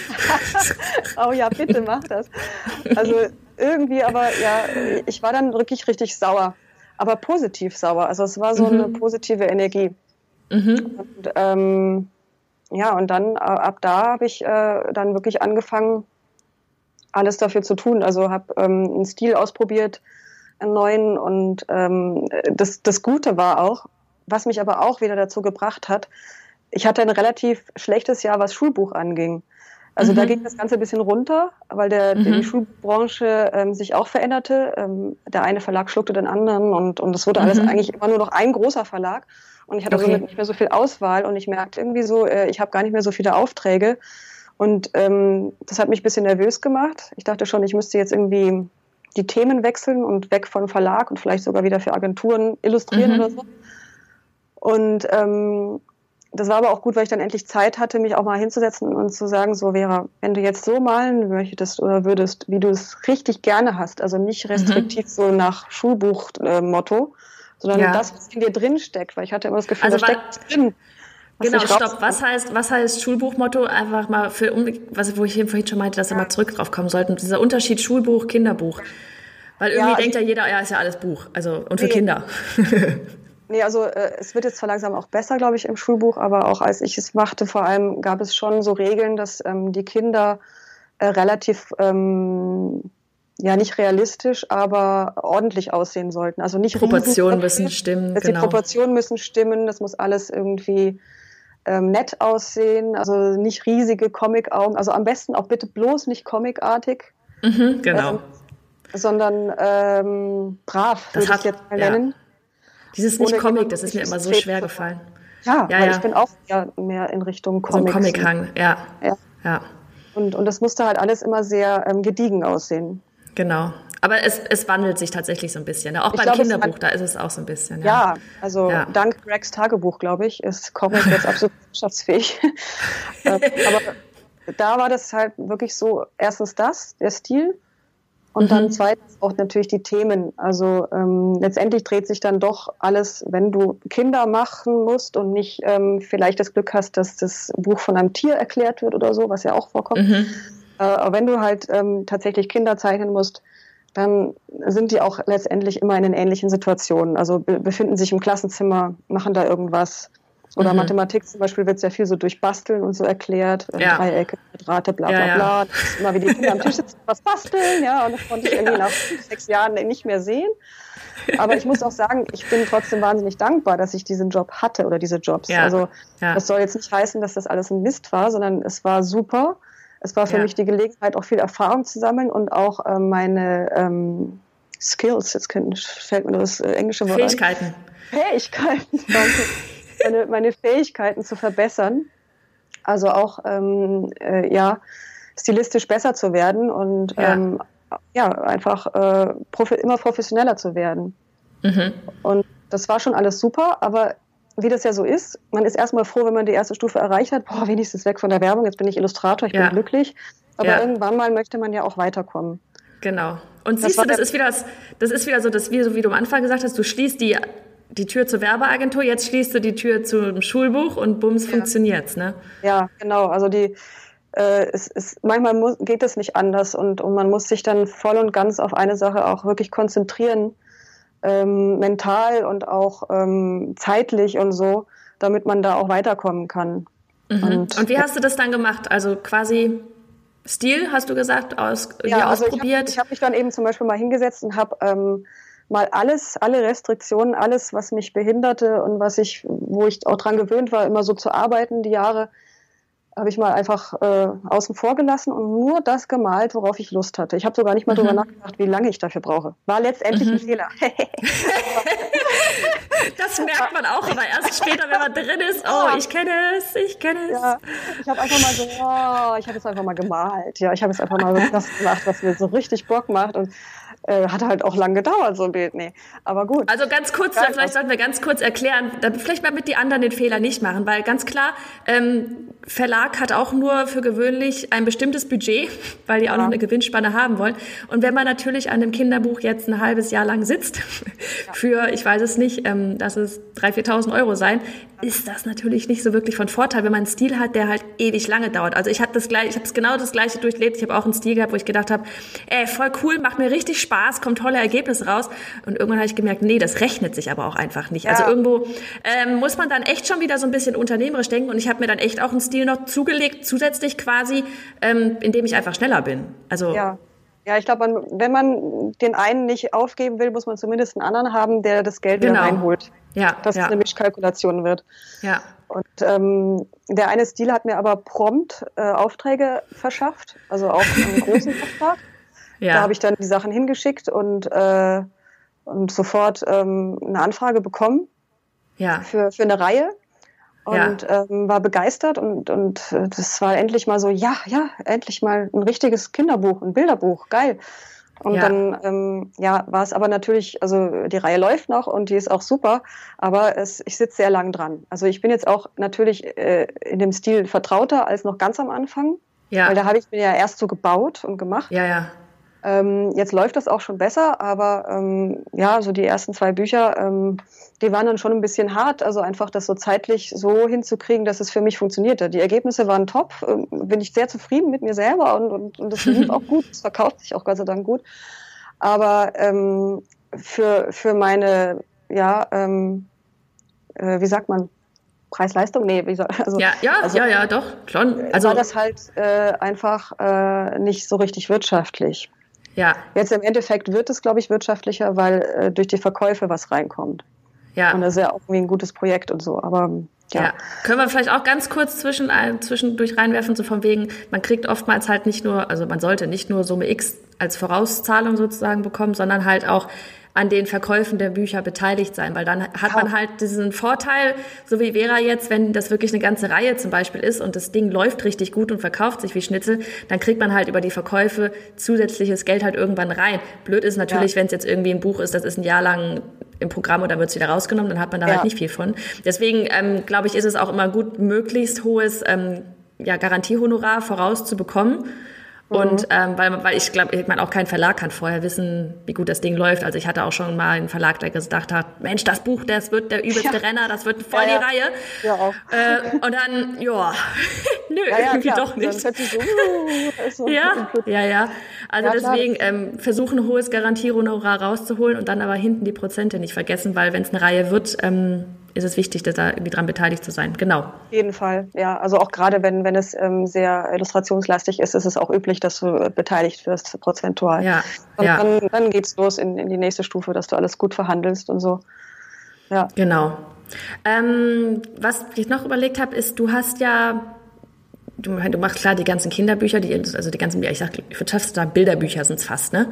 oh ja, bitte mach das. Also irgendwie, aber ja, ich war dann wirklich richtig sauer, aber positiv sauer. Also es war so mhm. eine positive Energie. Mhm. Und, ähm, ja, und dann äh, ab da habe ich äh, dann wirklich angefangen, alles dafür zu tun. Also habe ähm, einen Stil ausprobiert, einen neuen. Und ähm, das, das Gute war auch, was mich aber auch wieder dazu gebracht hat, ich hatte ein relativ schlechtes Jahr, was Schulbuch anging. Also mhm. da ging das Ganze ein bisschen runter, weil der, mhm. die Schulbranche ähm, sich auch veränderte. Ähm, der eine Verlag schluckte den anderen und, und es wurde alles mhm. eigentlich immer nur noch ein großer Verlag. Und ich hatte okay. somit nicht mehr so viel Auswahl und ich merkte irgendwie so, äh, ich habe gar nicht mehr so viele Aufträge. Und ähm, das hat mich ein bisschen nervös gemacht. Ich dachte schon, ich müsste jetzt irgendwie die Themen wechseln und weg von Verlag und vielleicht sogar wieder für Agenturen illustrieren mhm. oder so. Und ähm, das war aber auch gut, weil ich dann endlich Zeit hatte, mich auch mal hinzusetzen und zu sagen, so Vera, wenn du jetzt so malen möchtest oder würdest, wie du es richtig gerne hast, also nicht restriktiv mhm. so nach Schulbuch-Motto, sondern ja. das, was in dir drin steckt, weil ich hatte immer das Gefühl, also, da steckt drin. Genau, stopp. Was heißt, was heißt Schulbuchmotto? Einfach mal für, was, wo ich vorhin schon meinte, dass wir mal zurück drauf kommen sollten. Dieser Unterschied Schulbuch, Kinderbuch. Weil irgendwie ja, denkt ja jeder, ja, ist ja alles Buch. Also, und für nee. Kinder. nee, also, äh, es wird jetzt zwar langsam auch besser, glaube ich, im Schulbuch, aber auch als ich es machte, vor allem gab es schon so Regeln, dass ähm, die Kinder äh, relativ, ähm, ja, nicht realistisch, aber ordentlich aussehen sollten. Also nicht Proportionen müssen stimmen. Genau. Die Proportionen müssen stimmen. Das muss alles irgendwie ähm, nett aussehen, also nicht riesige Comic-Augen, also am besten auch bitte bloß nicht comicartig. Mhm, genau. Ähm, sondern ähm, brav, das würde ich jetzt mal nennen. Ja. Dieses nicht Comic, das ist mir immer so schwer gefallen. Ja, ja, weil ja. ich bin auch mehr, mehr in Richtung Comic. So Comic-Hang, ja. ja. ja. Und, und das musste halt alles immer sehr ähm, gediegen aussehen. Genau. Aber es, es wandelt sich tatsächlich so ein bisschen. Ne? Auch ich beim glaub, Kinderbuch, da ist es auch so ein bisschen. Ja, ja also ja. dank Gregs Tagebuch, glaube ich, ist Comic jetzt absolut wirtschaftsfähig. Ähm, aber da war das halt wirklich so, erstens das, der Stil. Und mhm. dann zweitens auch natürlich die Themen. Also ähm, letztendlich dreht sich dann doch alles, wenn du Kinder machen musst und nicht ähm, vielleicht das Glück hast, dass das Buch von einem Tier erklärt wird oder so, was ja auch vorkommt. Mhm. Äh, aber wenn du halt ähm, tatsächlich Kinder zeichnen musst, dann sind die auch letztendlich immer in ähnlichen Situationen. Also be befinden sich im Klassenzimmer, machen da irgendwas. Oder mhm. Mathematik zum Beispiel wird sehr viel so durch Basteln und so erklärt. Ja. Dreiecke, Quadrate, bla bla ja, bla. Das ist immer wie die Kinder am Tisch sitzen, was basteln, ja. Und das konnte ich irgendwie nach fünf, sechs Jahren nicht mehr sehen. Aber ich muss auch sagen, ich bin trotzdem wahnsinnig dankbar, dass ich diesen Job hatte oder diese Jobs. Also das soll jetzt nicht heißen, dass das alles ein Mist war, sondern es war super. Es war für mich die Gelegenheit, auch viel Erfahrung zu sammeln und auch äh, meine ähm, Skills, jetzt fällt mir das äh, englische Wort Fähigkeiten. Ein. Fähigkeiten, danke. Meine, meine Fähigkeiten zu verbessern. Also auch, ähm, äh, ja, stilistisch besser zu werden und ja, ähm, ja einfach äh, profi immer professioneller zu werden. Mhm. Und das war schon alles super, aber wie das ja so ist, man ist erstmal froh, wenn man die erste Stufe erreicht hat, boah, wenigstens weg von der Werbung, jetzt bin ich Illustrator, ich ja. bin glücklich. Aber ja. irgendwann mal möchte man ja auch weiterkommen. Genau. Und das siehst du, das ist wieder das, das ist wieder so, das, wie, so wie du am Anfang gesagt hast, du schließt die, die Tür zur Werbeagentur, jetzt schließt du die Tür zum Schulbuch und bums ja. funktioniert's, ne? Ja, genau. Also die, äh, es, es, manchmal muss, geht es nicht anders und, und man muss sich dann voll und ganz auf eine Sache auch wirklich konzentrieren ähm, mental und auch ähm, zeitlich und so, damit man da auch weiterkommen kann. Mhm. Und, und, wie hast du das dann gemacht? Also quasi Stil, hast du gesagt, aus, ja, also ausprobiert? Ich habe hab mich dann eben zum Beispiel mal hingesetzt und habe ähm, mal alles, alle Restriktionen, alles, was mich behinderte und was ich, wo ich auch dran gewöhnt war, immer so zu arbeiten, die Jahre, habe ich mal einfach äh, außen vor gelassen und nur das gemalt, worauf ich Lust hatte. Ich habe sogar nicht mal mhm. drüber nachgedacht, wie lange ich dafür brauche. War letztendlich mhm. ein Fehler. das merkt man auch, aber erst später, wenn man drin ist, oh, ich kenne es, ich kenne es. Ja, ich habe einfach mal so, oh, ich habe es einfach mal gemalt. Ja, ich habe es einfach mal so das gemacht, was mir so richtig Bock macht und äh, hat halt auch lang gedauert, so ein Bild. Nee, aber gut. Also ganz kurz, Geil, vielleicht sollten wir ganz kurz erklären, vielleicht mal mit die anderen den Fehler nicht machen, weil ganz klar, ähm, Verlag hat auch nur für gewöhnlich ein bestimmtes Budget, weil die auch ja. noch eine Gewinnspanne haben wollen. Und wenn man natürlich an dem Kinderbuch jetzt ein halbes Jahr lang sitzt, für, ich weiß es nicht, ähm, dass es 3.000, 4.000 Euro sein, ist das natürlich nicht so wirklich von Vorteil, wenn man einen Stil hat, der halt ewig lange dauert. Also ich habe das gleich, ich habe genau das gleiche durchlebt. Ich habe auch einen Stil gehabt, wo ich gedacht habe, ey, voll cool, macht mir richtig Spaß, kommt tolle Ergebnisse raus. Und irgendwann habe ich gemerkt, nee, das rechnet sich aber auch einfach nicht. Also ja. Also irgendwo ähm, muss man dann echt schon wieder so ein bisschen unternehmerisch denken. Und ich habe mir dann echt auch einen Stil noch zugelegt, zusätzlich quasi, ähm, indem ich einfach schneller bin. Also ja. Ja, ich glaube, wenn man den einen nicht aufgeben will, muss man zumindest einen anderen haben, der das Geld genau. wieder reinholt. Ja, dass ja. es eine Mischkalkulation wird. Ja. Und ähm, der eine Stil hat mir aber prompt äh, Aufträge verschafft, also auch einen großen Auftrag. Ja. Da habe ich dann die Sachen hingeschickt und, äh, und sofort ähm, eine Anfrage bekommen ja. für, für eine Reihe und ja. ähm, war begeistert und, und äh, das war endlich mal so, ja, ja, endlich mal ein richtiges Kinderbuch, ein Bilderbuch, geil. Und ja. dann ähm, ja, war es aber natürlich, also die Reihe läuft noch und die ist auch super, aber es, ich sitze sehr lang dran. Also ich bin jetzt auch natürlich äh, in dem Stil vertrauter als noch ganz am Anfang. Ja. Weil da habe ich mir ja erst so gebaut und gemacht. Ja, ja. Ähm, jetzt läuft das auch schon besser, aber ähm, ja, so die ersten zwei Bücher, ähm, die waren dann schon ein bisschen hart. Also einfach das so zeitlich so hinzukriegen, dass es für mich funktionierte. Die Ergebnisse waren top, ähm, bin ich sehr zufrieden mit mir selber und, und, und das lief auch gut, es verkauft sich auch Gott sei Dank gut. Aber ähm, für, für meine, ja, ähm, äh, wie sagt man, Preis-Leistung? Nee, wie soll, also, ja, ja, also, ja, ja, doch, schon. Also war das halt äh, einfach äh, nicht so richtig wirtschaftlich. Ja. Jetzt im Endeffekt wird es, glaube ich, wirtschaftlicher, weil äh, durch die Verkäufe was reinkommt. Ja. Und das ist ja auch irgendwie ein gutes Projekt und so. Aber ja. ja. Können wir vielleicht auch ganz kurz zwischen, äh, zwischendurch reinwerfen, so von wegen, man kriegt oftmals halt nicht nur, also man sollte nicht nur Summe X als Vorauszahlung sozusagen bekommen, sondern halt auch an den Verkäufen der Bücher beteiligt sein, weil dann hat man halt diesen Vorteil, so wie Vera jetzt, wenn das wirklich eine ganze Reihe zum Beispiel ist und das Ding läuft richtig gut und verkauft sich wie Schnitzel, dann kriegt man halt über die Verkäufe zusätzliches Geld halt irgendwann rein. Blöd ist natürlich, ja. wenn es jetzt irgendwie ein Buch ist, das ist ein Jahr lang im Programm und dann wird es wieder rausgenommen, dann hat man da halt ja. halt nicht viel von. Deswegen ähm, glaube ich, ist es auch immer gut, möglichst hohes ähm, ja, Garantiehonorar vorauszubekommen und mhm. ähm, weil, weil ich glaube, ich meine, auch kein Verlag kann vorher wissen, wie gut das Ding läuft. Also ich hatte auch schon mal einen Verlag, der gedacht hat, Mensch, das Buch, das wird der übelste ja. Renner, das wird voll ja, die Reihe. Ja, auch. Äh, und dann, ja, nö, irgendwie doch nicht. So, uh, so ja, ja, ja. Also deswegen ähm, versuchen, ein hohes Garantiehonorar rauszuholen und dann aber hinten die Prozente nicht vergessen, weil wenn es eine Reihe wird, ähm, ist es wichtig, da irgendwie dran beteiligt zu sein. Genau. Auf jeden Fall, ja. Also auch gerade wenn, wenn es ähm, sehr illustrationslastig ist, ist es auch üblich, dass du äh, beteiligt wirst, prozentual. Ja. Und ja. dann, dann geht's los in, in die nächste Stufe, dass du alles gut verhandelst und so. Ja. Genau. Ähm, was ich noch überlegt habe, ist, du hast ja du, du machst klar die ganzen Kinderbücher, die, also die ganzen, ich sag, fast sagen, Bilderbücher sind es fast, ne?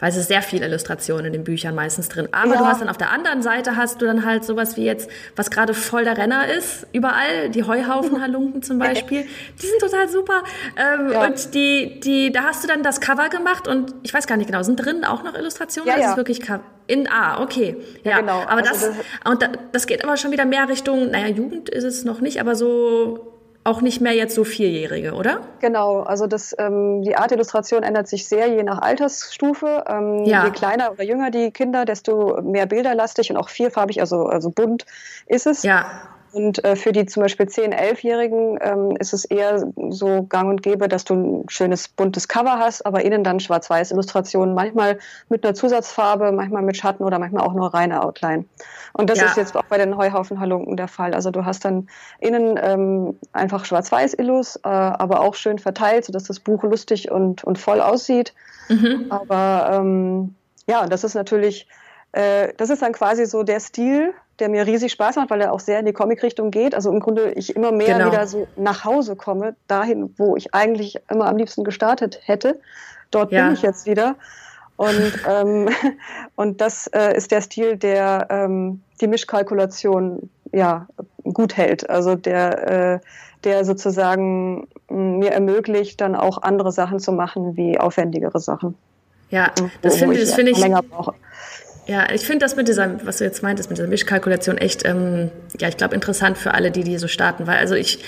Weil es ist sehr viel Illustration in den Büchern meistens drin. Aber ja. du hast dann auf der anderen Seite hast du dann halt sowas wie jetzt, was gerade voll der Renner ist, überall, die Heuhaufenhalunken zum Beispiel. Die sind total super. Ähm, ja. Und die, die, da hast du dann das Cover gemacht und ich weiß gar nicht genau, sind drin auch noch Illustrationen? Ja, ja. Das ist wirklich Cover. In A, ah, okay. Ja, ja genau. Aber also das, das, und da, das geht aber schon wieder mehr Richtung, naja, Jugend ist es noch nicht, aber so auch nicht mehr jetzt so Vierjährige, oder? Genau, also das, ähm, die Art Illustration ändert sich sehr je nach Altersstufe. Ähm, ja. Je kleiner oder jünger die Kinder, desto mehr bilderlastig und auch vierfarbig, also, also bunt ist es. Ja. Und äh, für die zum Beispiel 10-, 11-Jährigen ähm, ist es eher so gang und gäbe, dass du ein schönes buntes Cover hast, aber innen dann Schwarz-Weiß-Illustrationen, manchmal mit einer Zusatzfarbe, manchmal mit Schatten oder manchmal auch nur reine Outline. Und das ja. ist jetzt auch bei den Heuhaufen-Halunken der Fall. Also du hast dann innen ähm, einfach Schwarz-Weiß-Illus, äh, aber auch schön verteilt, sodass das Buch lustig und, und voll aussieht. Mhm. Aber ähm, ja, das ist natürlich, äh, das ist dann quasi so der Stil, der mir riesig Spaß macht, weil er auch sehr in die Comic-Richtung geht. Also im Grunde ich immer mehr genau. wieder so nach Hause komme, dahin, wo ich eigentlich immer am liebsten gestartet hätte. Dort ja. bin ich jetzt wieder. Und, ähm, und das äh, ist der Stil, der ähm, die Mischkalkulation ja, gut hält. Also der, äh, der sozusagen mir ermöglicht, dann auch andere Sachen zu machen, wie aufwendigere Sachen. Ja, das finde ich, find ich. Ja, ich finde das mit dieser, was du jetzt meintest, mit dieser Mischkalkulation echt, ähm, ja, ich glaube, interessant für alle, die die so starten, weil also ich,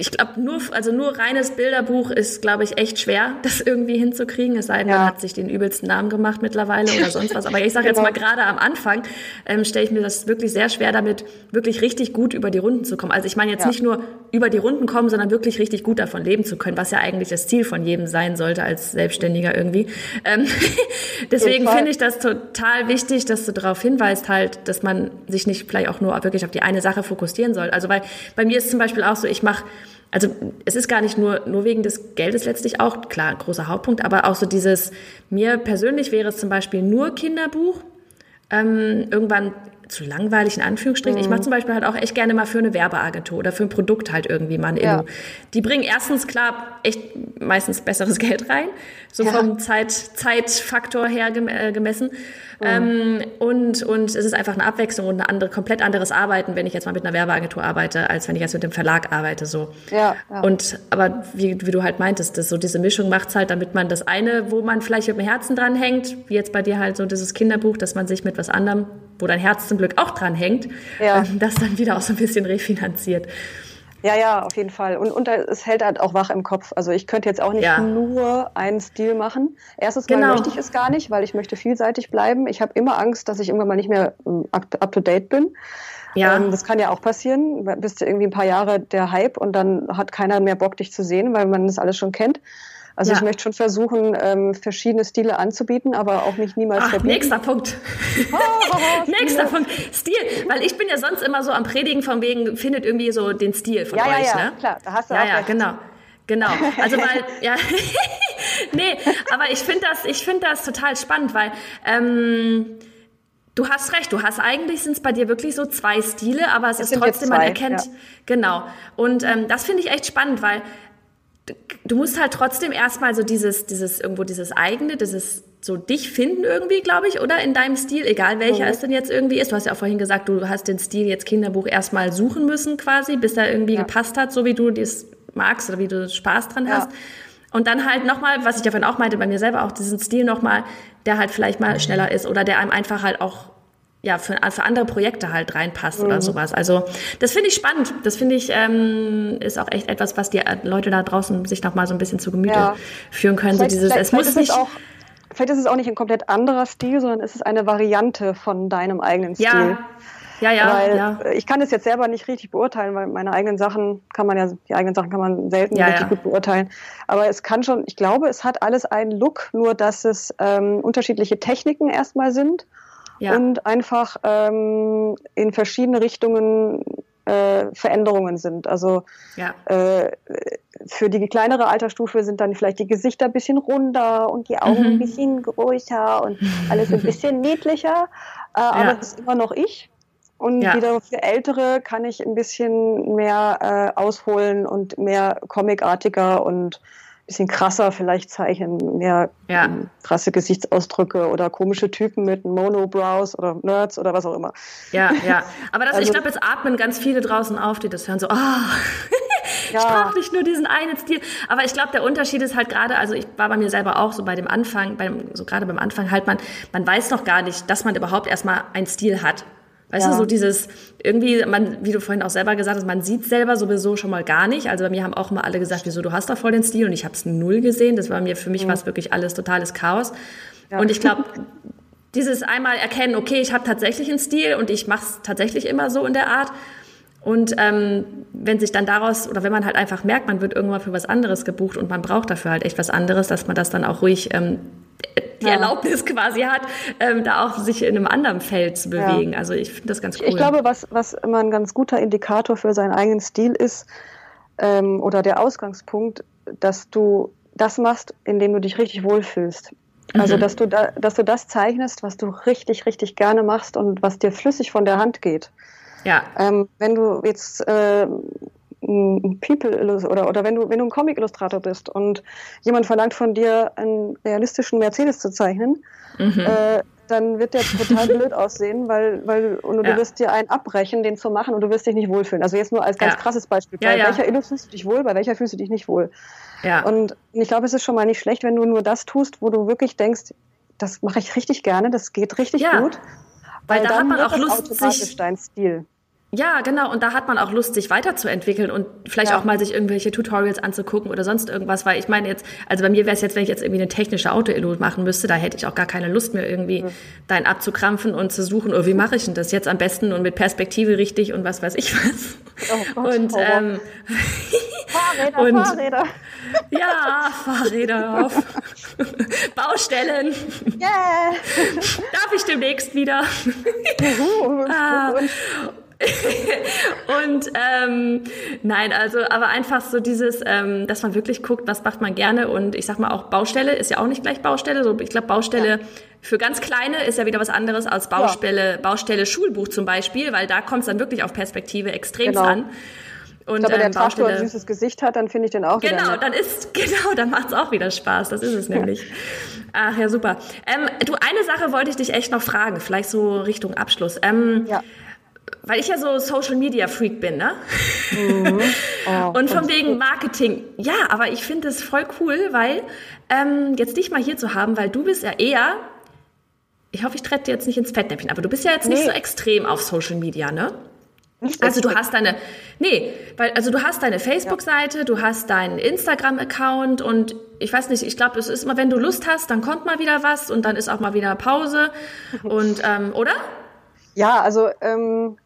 ich glaube, nur, also nur reines Bilderbuch ist, glaube ich, echt schwer, das irgendwie hinzukriegen. Es sei denn, ja. man hat sich den übelsten Namen gemacht mittlerweile oder sonst was. Aber ich sage genau. jetzt mal, gerade am Anfang ähm, stelle ich mir das wirklich sehr schwer, damit wirklich richtig gut über die Runden zu kommen. Also ich meine jetzt ja. nicht nur über die Runden kommen, sondern wirklich richtig gut davon leben zu können, was ja eigentlich das Ziel von jedem sein sollte als Selbstständiger irgendwie. Ähm, deswegen finde ich das total wichtig, dass du darauf hinweist halt, dass man sich nicht vielleicht auch nur wirklich auf die eine Sache fokussieren soll. Also weil bei mir ist zum Beispiel auch so, ich mache also es ist gar nicht nur, nur wegen des Geldes letztlich auch, klar, großer Hauptpunkt, aber auch so dieses, mir persönlich wäre es zum Beispiel nur Kinderbuch. Ähm, irgendwann zu langweilig in Anführungsstrichen. Mhm. Ich mache zum Beispiel halt auch echt gerne mal für eine Werbeagentur oder für ein Produkt halt irgendwie mal ein ja. Die bringen erstens klar echt meistens besseres Geld rein, so ja. vom Zeit, Zeitfaktor her äh, gemessen. Mhm. Ähm, und, und es ist einfach eine Abwechslung und ein andere, komplett anderes Arbeiten, wenn ich jetzt mal mit einer Werbeagentur arbeite, als wenn ich jetzt mit dem Verlag arbeite. So. Ja, ja. Und aber wie, wie du halt meintest, das, so diese Mischung macht's halt, damit man das eine, wo man vielleicht mit dem Herzen dran hängt, wie jetzt bei dir halt so dieses Kinderbuch, dass man sich mit was anderem, wo dein Herz zum Glück auch dran hängt, ja. Ähm, das dann wieder auch so ein bisschen refinanziert. Ja, ja, auf jeden Fall. Und, und es hält halt auch wach im Kopf. Also ich könnte jetzt auch nicht ja. nur einen Stil machen. Erstens genau. mal möchte ich es gar nicht, weil ich möchte vielseitig bleiben. Ich habe immer Angst, dass ich irgendwann mal nicht mehr ähm, up-to-date bin. Ja. Ähm, das kann ja auch passieren. Bist du irgendwie ein paar Jahre der Hype und dann hat keiner mehr Bock, dich zu sehen, weil man das alles schon kennt. Also ja. ich möchte schon versuchen, ähm, verschiedene Stile anzubieten, aber auch mich niemals Ach, verbieten. Nächster Punkt. nächster Punkt. Stil. Weil ich bin ja sonst immer so am Predigen von wegen, findet irgendwie so den Stil von ja, euch. Ja, ja, ne? klar. Da hast du ja, auch ja, genau. Genau. Also weil, ja, nee, aber ich finde das, ich finde das total spannend, weil ähm, du hast recht, du hast eigentlich sind es bei dir wirklich so zwei Stile, aber es, es ist trotzdem, man erkennt, ja. genau. Und ähm, das finde ich echt spannend, weil du musst halt trotzdem erstmal so dieses, dieses, irgendwo dieses eigene, dieses so dich finden irgendwie, glaube ich, oder in deinem Stil, egal welcher mhm. es denn jetzt irgendwie ist. Du hast ja auch vorhin gesagt, du hast den Stil jetzt Kinderbuch erstmal suchen müssen quasi, bis er irgendwie ja. gepasst hat, so wie du das magst oder wie du Spaß dran ja. hast. Und dann halt nochmal, was ich davon auch meinte, bei mir selber auch diesen Stil nochmal, der halt vielleicht mal schneller ist oder der einem einfach halt auch ja, für, für andere Projekte halt reinpasst mhm. oder sowas. Also das finde ich spannend. Das finde ich ähm, ist auch echt etwas, was die äh, Leute da draußen sich noch mal so ein bisschen zu Gemüte ja. führen können. Vielleicht, so dieses, es muss nicht. Auch, vielleicht ist es auch nicht ein komplett anderer Stil, sondern es ist eine Variante von deinem eigenen Stil. Ja. Ja, ja, weil ja. Ich kann es jetzt selber nicht richtig beurteilen, weil meine eigenen Sachen kann man ja, die eigenen Sachen kann man selten ja, richtig ja. gut beurteilen. Aber es kann schon, ich glaube, es hat alles einen Look, nur dass es ähm, unterschiedliche Techniken erstmal sind ja. und einfach ähm, in verschiedene Richtungen äh, Veränderungen sind. Also ja. äh, für die kleinere Altersstufe sind dann vielleicht die Gesichter ein bisschen runder und die Augen mhm. ein bisschen größer und alles ein bisschen niedlicher. Äh, ja. Aber das ist immer noch ich. Und ja. wieder für Ältere kann ich ein bisschen mehr äh, ausholen und mehr comicartiger und bisschen krasser vielleicht zeichnen, mehr ja. ähm, krasse Gesichtsausdrücke oder komische Typen mit Monobrows oder Nerds oder was auch immer. Ja, ja. Aber das, also, ich glaube, jetzt atmen ganz viele draußen auf, die das hören so, ah, oh, ja. ich brauche nicht nur diesen einen Stil. Aber ich glaube, der Unterschied ist halt gerade, also ich war bei mir selber auch so bei dem Anfang, beim, so gerade beim Anfang halt man, man weiß noch gar nicht, dass man überhaupt erstmal einen Stil hat. Weißt ja. du, so dieses, irgendwie, man, wie du vorhin auch selber gesagt hast, man sieht selber sowieso schon mal gar nicht. Also bei mir haben auch mal alle gesagt, wieso, du hast da voll den Stil und ich habe es null gesehen. Das war mir, für mich mhm. war es wirklich alles totales Chaos. Ja. Und ich glaube, dieses einmal erkennen, okay, ich habe tatsächlich einen Stil und ich mache es tatsächlich immer so in der Art. Und ähm, wenn sich dann daraus, oder wenn man halt einfach merkt, man wird irgendwann für was anderes gebucht und man braucht dafür halt echt was anderes, dass man das dann auch ruhig ähm, die ja. Erlaubnis quasi hat, ähm, da auch sich in einem anderen Feld zu bewegen. Ja. Also ich finde das ganz cool. Ich glaube, was, was immer ein ganz guter Indikator für seinen eigenen Stil ist, ähm, oder der Ausgangspunkt, dass du das machst, indem du dich richtig wohlfühlst. Also, mhm. dass du da, dass du das zeichnest, was du richtig, richtig gerne machst und was dir flüssig von der Hand geht. Ja. Ähm, wenn du jetzt äh, ein People oder, oder wenn du, wenn du ein Comic-Illustrator bist und jemand verlangt von dir, einen realistischen Mercedes zu zeichnen, mhm. äh, dann wird der total blöd aussehen, weil, weil und ja. du wirst dir einen abbrechen, den zu machen und du wirst dich nicht wohlfühlen. Also jetzt nur als ganz ja. krasses Beispiel. Ja, bei welcher Illu fühlst du dich wohl, bei welcher fühlst du dich nicht wohl? Ja. Und ich glaube, es ist schon mal nicht schlecht, wenn du nur das tust, wo du wirklich denkst, das mache ich richtig gerne, das geht richtig gut. Weil, weil da hat man auch Lust, sich, dein Stil. Ja, genau. Und da hat man auch Lust, sich weiterzuentwickeln und vielleicht ja. auch mal sich irgendwelche Tutorials anzugucken oder sonst irgendwas. Weil ich meine jetzt, also bei mir wäre es jetzt, wenn ich jetzt irgendwie eine technische Auto-Elo machen müsste, da hätte ich auch gar keine Lust mehr irgendwie mhm. dahin abzukrampfen und zu suchen, oh, wie mache ich denn das jetzt am besten und mit Perspektive richtig und was weiß ich was. Oh Gott, und, ähm, Fahrräder, und, Fahrräder. Ja, Fahrräder auf. Baustellen. Yeah. Darf ich demnächst wieder? ah. und ähm, nein, also aber einfach so dieses, ähm, dass man wirklich guckt, was macht man gerne und ich sag mal auch Baustelle ist ja auch nicht gleich Baustelle. So, ich glaube Baustelle ja. für ganz kleine ist ja wieder was anderes als Baustelle, ja. Baustelle Schulbuch zum Beispiel, weil da kommt es dann wirklich auf Perspektive extrem genau. an. Und, glaube, wenn der ähm, Tragstuhl ein süßes Gesicht hat, dann finde ich den auch Genau, wieder dann ist, genau, dann macht es auch wieder Spaß. Das ist es nämlich. Ach ja, super. Ähm, du, eine Sache wollte ich dich echt noch fragen, vielleicht so Richtung Abschluss. Ähm, ja weil ich ja so Social Media Freak bin, ne? Mhm. Oh, und von wegen Marketing. Ja, aber ich finde es voll cool, weil ähm, jetzt dich mal hier zu haben, weil du bist ja eher, ich hoffe, ich trete jetzt nicht ins Fettnäpfchen, aber du bist ja jetzt nee. nicht so extrem auf Social Media, ne? Nicht also du hast deine, nee, weil also du hast deine Facebook-Seite, du hast deinen Instagram-Account und ich weiß nicht, ich glaube, es ist immer, wenn du Lust hast, dann kommt mal wieder was und dann ist auch mal wieder Pause und ähm, oder? Ja, also ähm,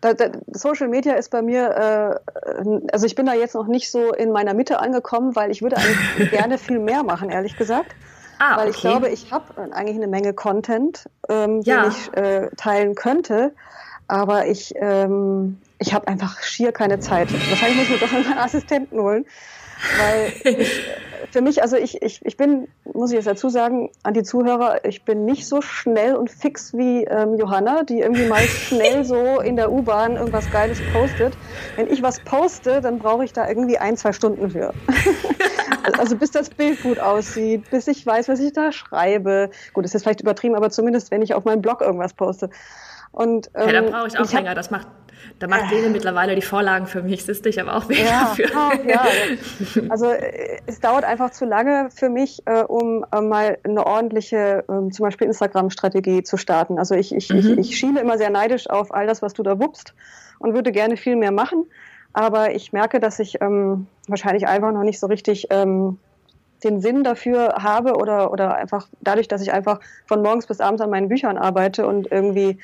da, da, Social Media ist bei mir, äh, also ich bin da jetzt noch nicht so in meiner Mitte angekommen, weil ich würde eigentlich gerne viel mehr machen, ehrlich gesagt. Ah, weil okay. ich glaube, ich habe eigentlich eine Menge Content, ähm, ja. den ich äh, teilen könnte, aber ich, ähm, ich habe einfach schier keine Zeit. Wahrscheinlich muss ich mir doch einen Assistenten holen. Weil ich, für mich, also ich, ich, ich bin, muss ich jetzt dazu sagen, an die Zuhörer, ich bin nicht so schnell und fix wie ähm, Johanna, die irgendwie mal schnell so in der U-Bahn irgendwas Geiles postet. Wenn ich was poste, dann brauche ich da irgendwie ein, zwei Stunden für. also bis das Bild gut aussieht, bis ich weiß, was ich da schreibe. Gut, das ist vielleicht übertrieben, aber zumindest, wenn ich auf meinem Blog irgendwas poste. Und, ähm, ja, da brauche ich auch länger. Das macht da macht Lene mittlerweile die Vorlagen für mich, siehst du, ich habe auch weniger ja, dafür. Ah, ja. Also äh, es dauert einfach zu lange für mich, äh, um äh, mal eine ordentliche, äh, zum Beispiel Instagram-Strategie zu starten. Also ich, ich, mhm. ich, ich schiele immer sehr neidisch auf all das, was du da wuppst und würde gerne viel mehr machen. Aber ich merke, dass ich ähm, wahrscheinlich einfach noch nicht so richtig ähm, den Sinn dafür habe oder, oder einfach dadurch, dass ich einfach von morgens bis abends an meinen Büchern arbeite und irgendwie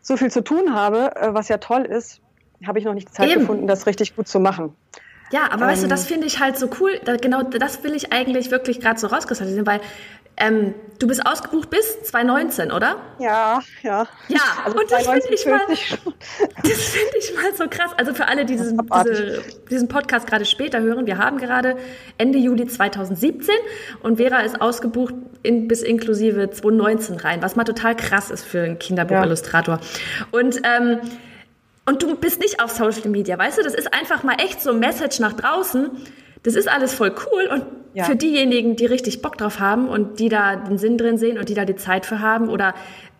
so viel zu tun habe, äh, was ja toll ist, habe ich noch nicht Zeit Eben. gefunden, das richtig gut zu machen. Ja, aber ähm, weißt du, ähm. das finde ich halt so cool. Da, genau das will ich eigentlich wirklich gerade so rauskristallisieren, weil ähm, du bist ausgebucht bis 2019, oder? Ja, ja. Ja, also und das finde ich mal, das finde ich mal so krass. Also für alle, die diesen, diese, diesen Podcast gerade später hören, wir haben gerade Ende Juli 2017 und Vera ist ausgebucht in, bis inklusive 2019 rein, was mal total krass ist für einen Kinderbuchillustrator. Ja. Und ähm, und du bist nicht auf Social Media, weißt du? Das ist einfach mal echt so ein Message nach draußen. Das ist alles voll cool und ja. für diejenigen, die richtig Bock drauf haben und die da den Sinn drin sehen und die da die Zeit für haben oder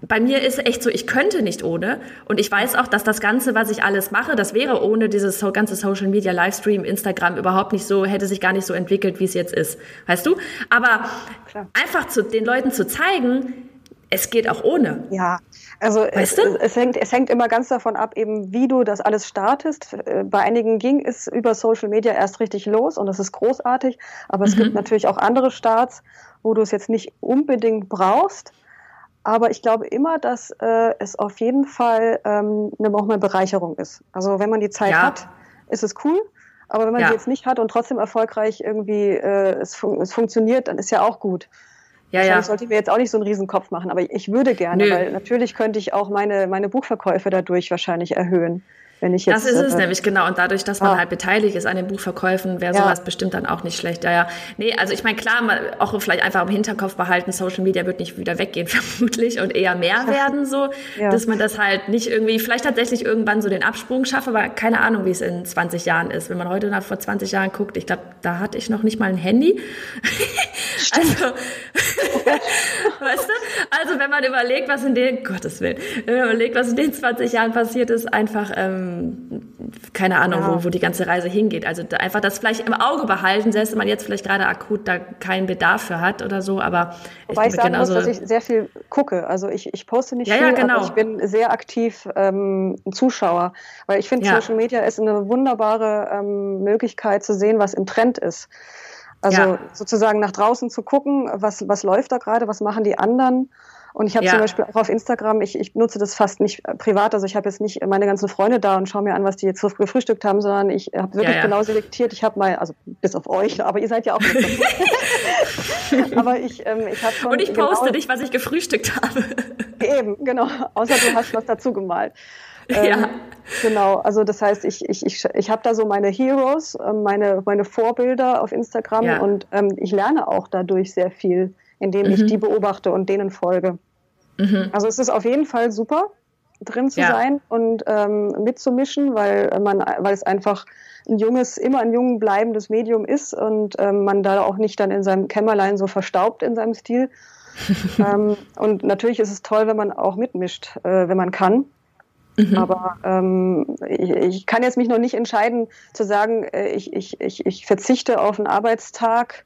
bei mir ist echt so, ich könnte nicht ohne. Und ich weiß auch, dass das Ganze, was ich alles mache, das wäre ohne dieses ganze Social Media, Livestream, Instagram überhaupt nicht so, hätte sich gar nicht so entwickelt, wie es jetzt ist. Weißt du? Aber Klar. einfach zu, den Leuten zu zeigen, es geht auch ohne. Ja, also weißt es, du? es, hängt, es hängt immer ganz davon ab, eben wie du das alles startest. Äh, bei einigen ging es über Social Media erst richtig los und das ist großartig, aber es mhm. gibt natürlich auch andere Starts, wo du es jetzt nicht unbedingt brauchst. Aber ich glaube immer, dass äh, es auf jeden Fall ähm, eine, auch eine Bereicherung ist. Also wenn man die Zeit ja. hat, ist es cool. Aber wenn man ja. die jetzt nicht hat und trotzdem erfolgreich irgendwie äh, es, fun es funktioniert, dann ist ja auch gut. Ja, ja. Ich sollte mir jetzt auch nicht so einen Riesenkopf machen, aber ich würde gerne, Nö. weil natürlich könnte ich auch meine, meine Buchverkäufe dadurch wahrscheinlich erhöhen. Wenn ich jetzt, das ist es äh, nämlich, genau. Und dadurch, dass man ah. halt beteiligt ist an den Buchverkäufen, wäre sowas ja. bestimmt dann auch nicht schlecht. Ja, ja. Nee, also ich meine, klar, auch vielleicht einfach im Hinterkopf behalten, Social Media wird nicht wieder weggehen, vermutlich, und eher mehr werden, so, ja. dass man das halt nicht irgendwie, vielleicht tatsächlich irgendwann so den Absprung schafft, aber keine Ahnung, wie es in 20 Jahren ist. Wenn man heute nach vor 20 Jahren guckt, ich glaube, da hatte ich noch nicht mal ein Handy. Also, weißt du? Also, wenn man überlegt, was in den, Gottes Willen, wenn man überlegt, was in den 20 Jahren passiert ist, einfach, ähm, ähm, keine Ahnung, ja. wo, wo die ganze Reise hingeht. Also da einfach das vielleicht im Auge behalten, selbst wenn man jetzt vielleicht gerade akut da keinen Bedarf für hat oder so, aber Wobei ich, ich sagen genauso, muss, dass ich sehr viel gucke. Also ich, ich poste nicht ja, viel, ja, genau. aber ich bin sehr aktiv ähm, Zuschauer, weil ich finde, ja. Social Media ist eine wunderbare ähm, Möglichkeit zu sehen, was im Trend ist. Also sozusagen nach draußen zu gucken, was, was läuft da gerade, was machen die anderen und ich habe ja. zum Beispiel auch auf Instagram, ich, ich nutze das fast nicht äh, privat, also ich habe jetzt nicht meine ganzen Freunde da und schaue mir an, was die jetzt gefrühstückt haben, sondern ich habe wirklich ja, ja. genau selektiert. Ich habe mal, also bis auf euch, aber ihr seid ja auch nicht Aber ich, ähm, ich habe schon. Und ich poste genau, nicht, was ich gefrühstückt habe. Eben, genau. Außer du hast was dazu gemalt. Ähm, ja. Genau, also das heißt, ich, ich, ich, ich habe da so meine Heroes, ähm, meine, meine Vorbilder auf Instagram ja. und ähm, ich lerne auch dadurch sehr viel, indem mhm. ich die beobachte und denen folge. Mhm. Also es ist auf jeden Fall super, drin zu ja. sein und ähm, mitzumischen, weil man, weil es einfach ein junges, immer ein jung bleibendes Medium ist und ähm, man da auch nicht dann in seinem Kämmerlein so verstaubt in seinem Stil. ähm, und natürlich ist es toll, wenn man auch mitmischt, äh, wenn man kann. Mhm. Aber ähm, ich, ich, kann jetzt mich noch nicht entscheiden zu sagen, äh, ich, ich, ich, ich verzichte auf einen Arbeitstag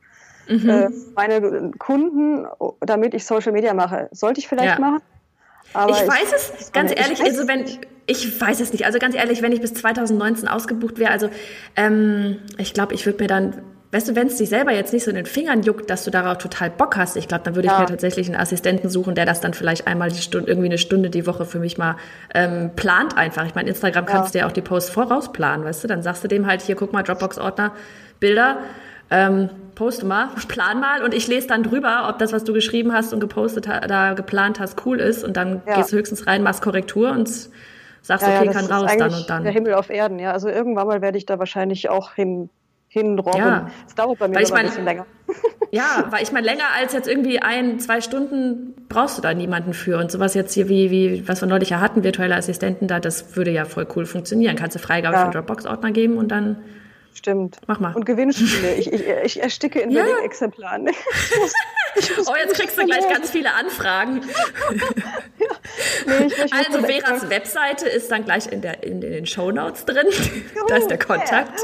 mhm. äh, meine Kunden, damit ich Social Media mache. Sollte ich vielleicht ja. machen? Aber ich weiß es, ganz ehrlich, also wenn ich weiß es nicht. Also ganz ehrlich, wenn ich bis 2019 ausgebucht wäre, also ähm, ich glaube, ich würde mir dann, weißt du, wenn es dich selber jetzt nicht so in den Fingern juckt, dass du darauf total Bock hast, ich glaube, dann würde ich ja. mir tatsächlich einen Assistenten suchen, der das dann vielleicht einmal die Stunde, irgendwie eine Stunde die Woche für mich mal ähm, plant einfach. Ich meine, Instagram ja. kannst du ja auch die Posts vorausplanen, weißt du? Dann sagst du dem halt hier, guck mal, Dropbox-Ordner, Bilder ähm, poste mal, plan mal und ich lese dann drüber, ob das, was du geschrieben hast und gepostet da geplant hast, cool ist und dann ja. gehst du höchstens rein, machst Korrektur und sagst, ja, okay, ja, kann raus dann und dann. Der Himmel auf Erden, ja. Also irgendwann mal werde ich da wahrscheinlich auch hin hinrobben. Ja. Es dauert bei mir weil ich mein, ein bisschen länger. Ja, weil ich meine, länger als jetzt irgendwie ein, zwei Stunden brauchst du da niemanden für. Und sowas jetzt hier wie, wie was wir neulich ja hatten, virtuelle Assistenten da, das würde ja voll cool funktionieren. Kannst du Freigabe ja. für Dropbox-Ordner geben und dann Stimmt. Mach mal. Und Gewinnspiele. Ich, ich, ich ersticke in ja. Exemplaren. oh, jetzt kriegst du gleich ganz viele Anfragen. ja. nee, ich, also Veras Webseite ist dann gleich in, der, in, in den Shownotes drin. Juhu, da ist der Kontakt.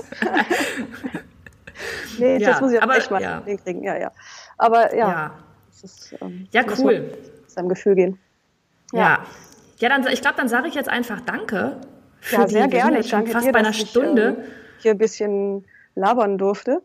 nee, ja, das muss ich auch aber, echt mal ja. hinkriegen. Ja, ja. Aber ja. Ja, ist, ähm, ja cool. Seinem Gefühl gehen. Ja. Ja, dann, ich glaube, dann sage ich jetzt einfach Danke. Für ja, sehr die, gerne. Ich danke fast dir, bei einer Stunde. Ich, ähm, hier ein bisschen labern durfte.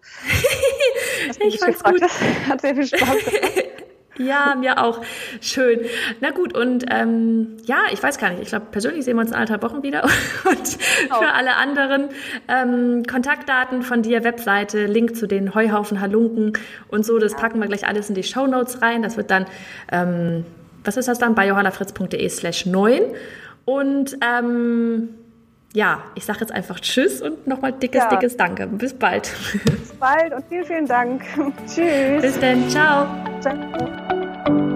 ich fand's gut. Hat sehr viel Spaß gemacht. Ja, mir auch. Schön. Na gut, und ähm, ja, ich weiß gar nicht. Ich glaube, persönlich sehen wir uns in anderthalb Wochen wieder. Und oh. für alle anderen ähm, Kontaktdaten von dir, Webseite, Link zu den Heuhaufen, Halunken und so, das packen wir gleich alles in die Show Notes rein. Das wird dann, ähm, was ist das dann? Bei johannafritz.de slash 9. Und ähm, ja, ich sage jetzt einfach Tschüss und nochmal dickes, ja. dickes Danke. Bis bald. Bis bald und vielen, vielen Dank. Tschüss. Bis dann. Ciao. Ciao.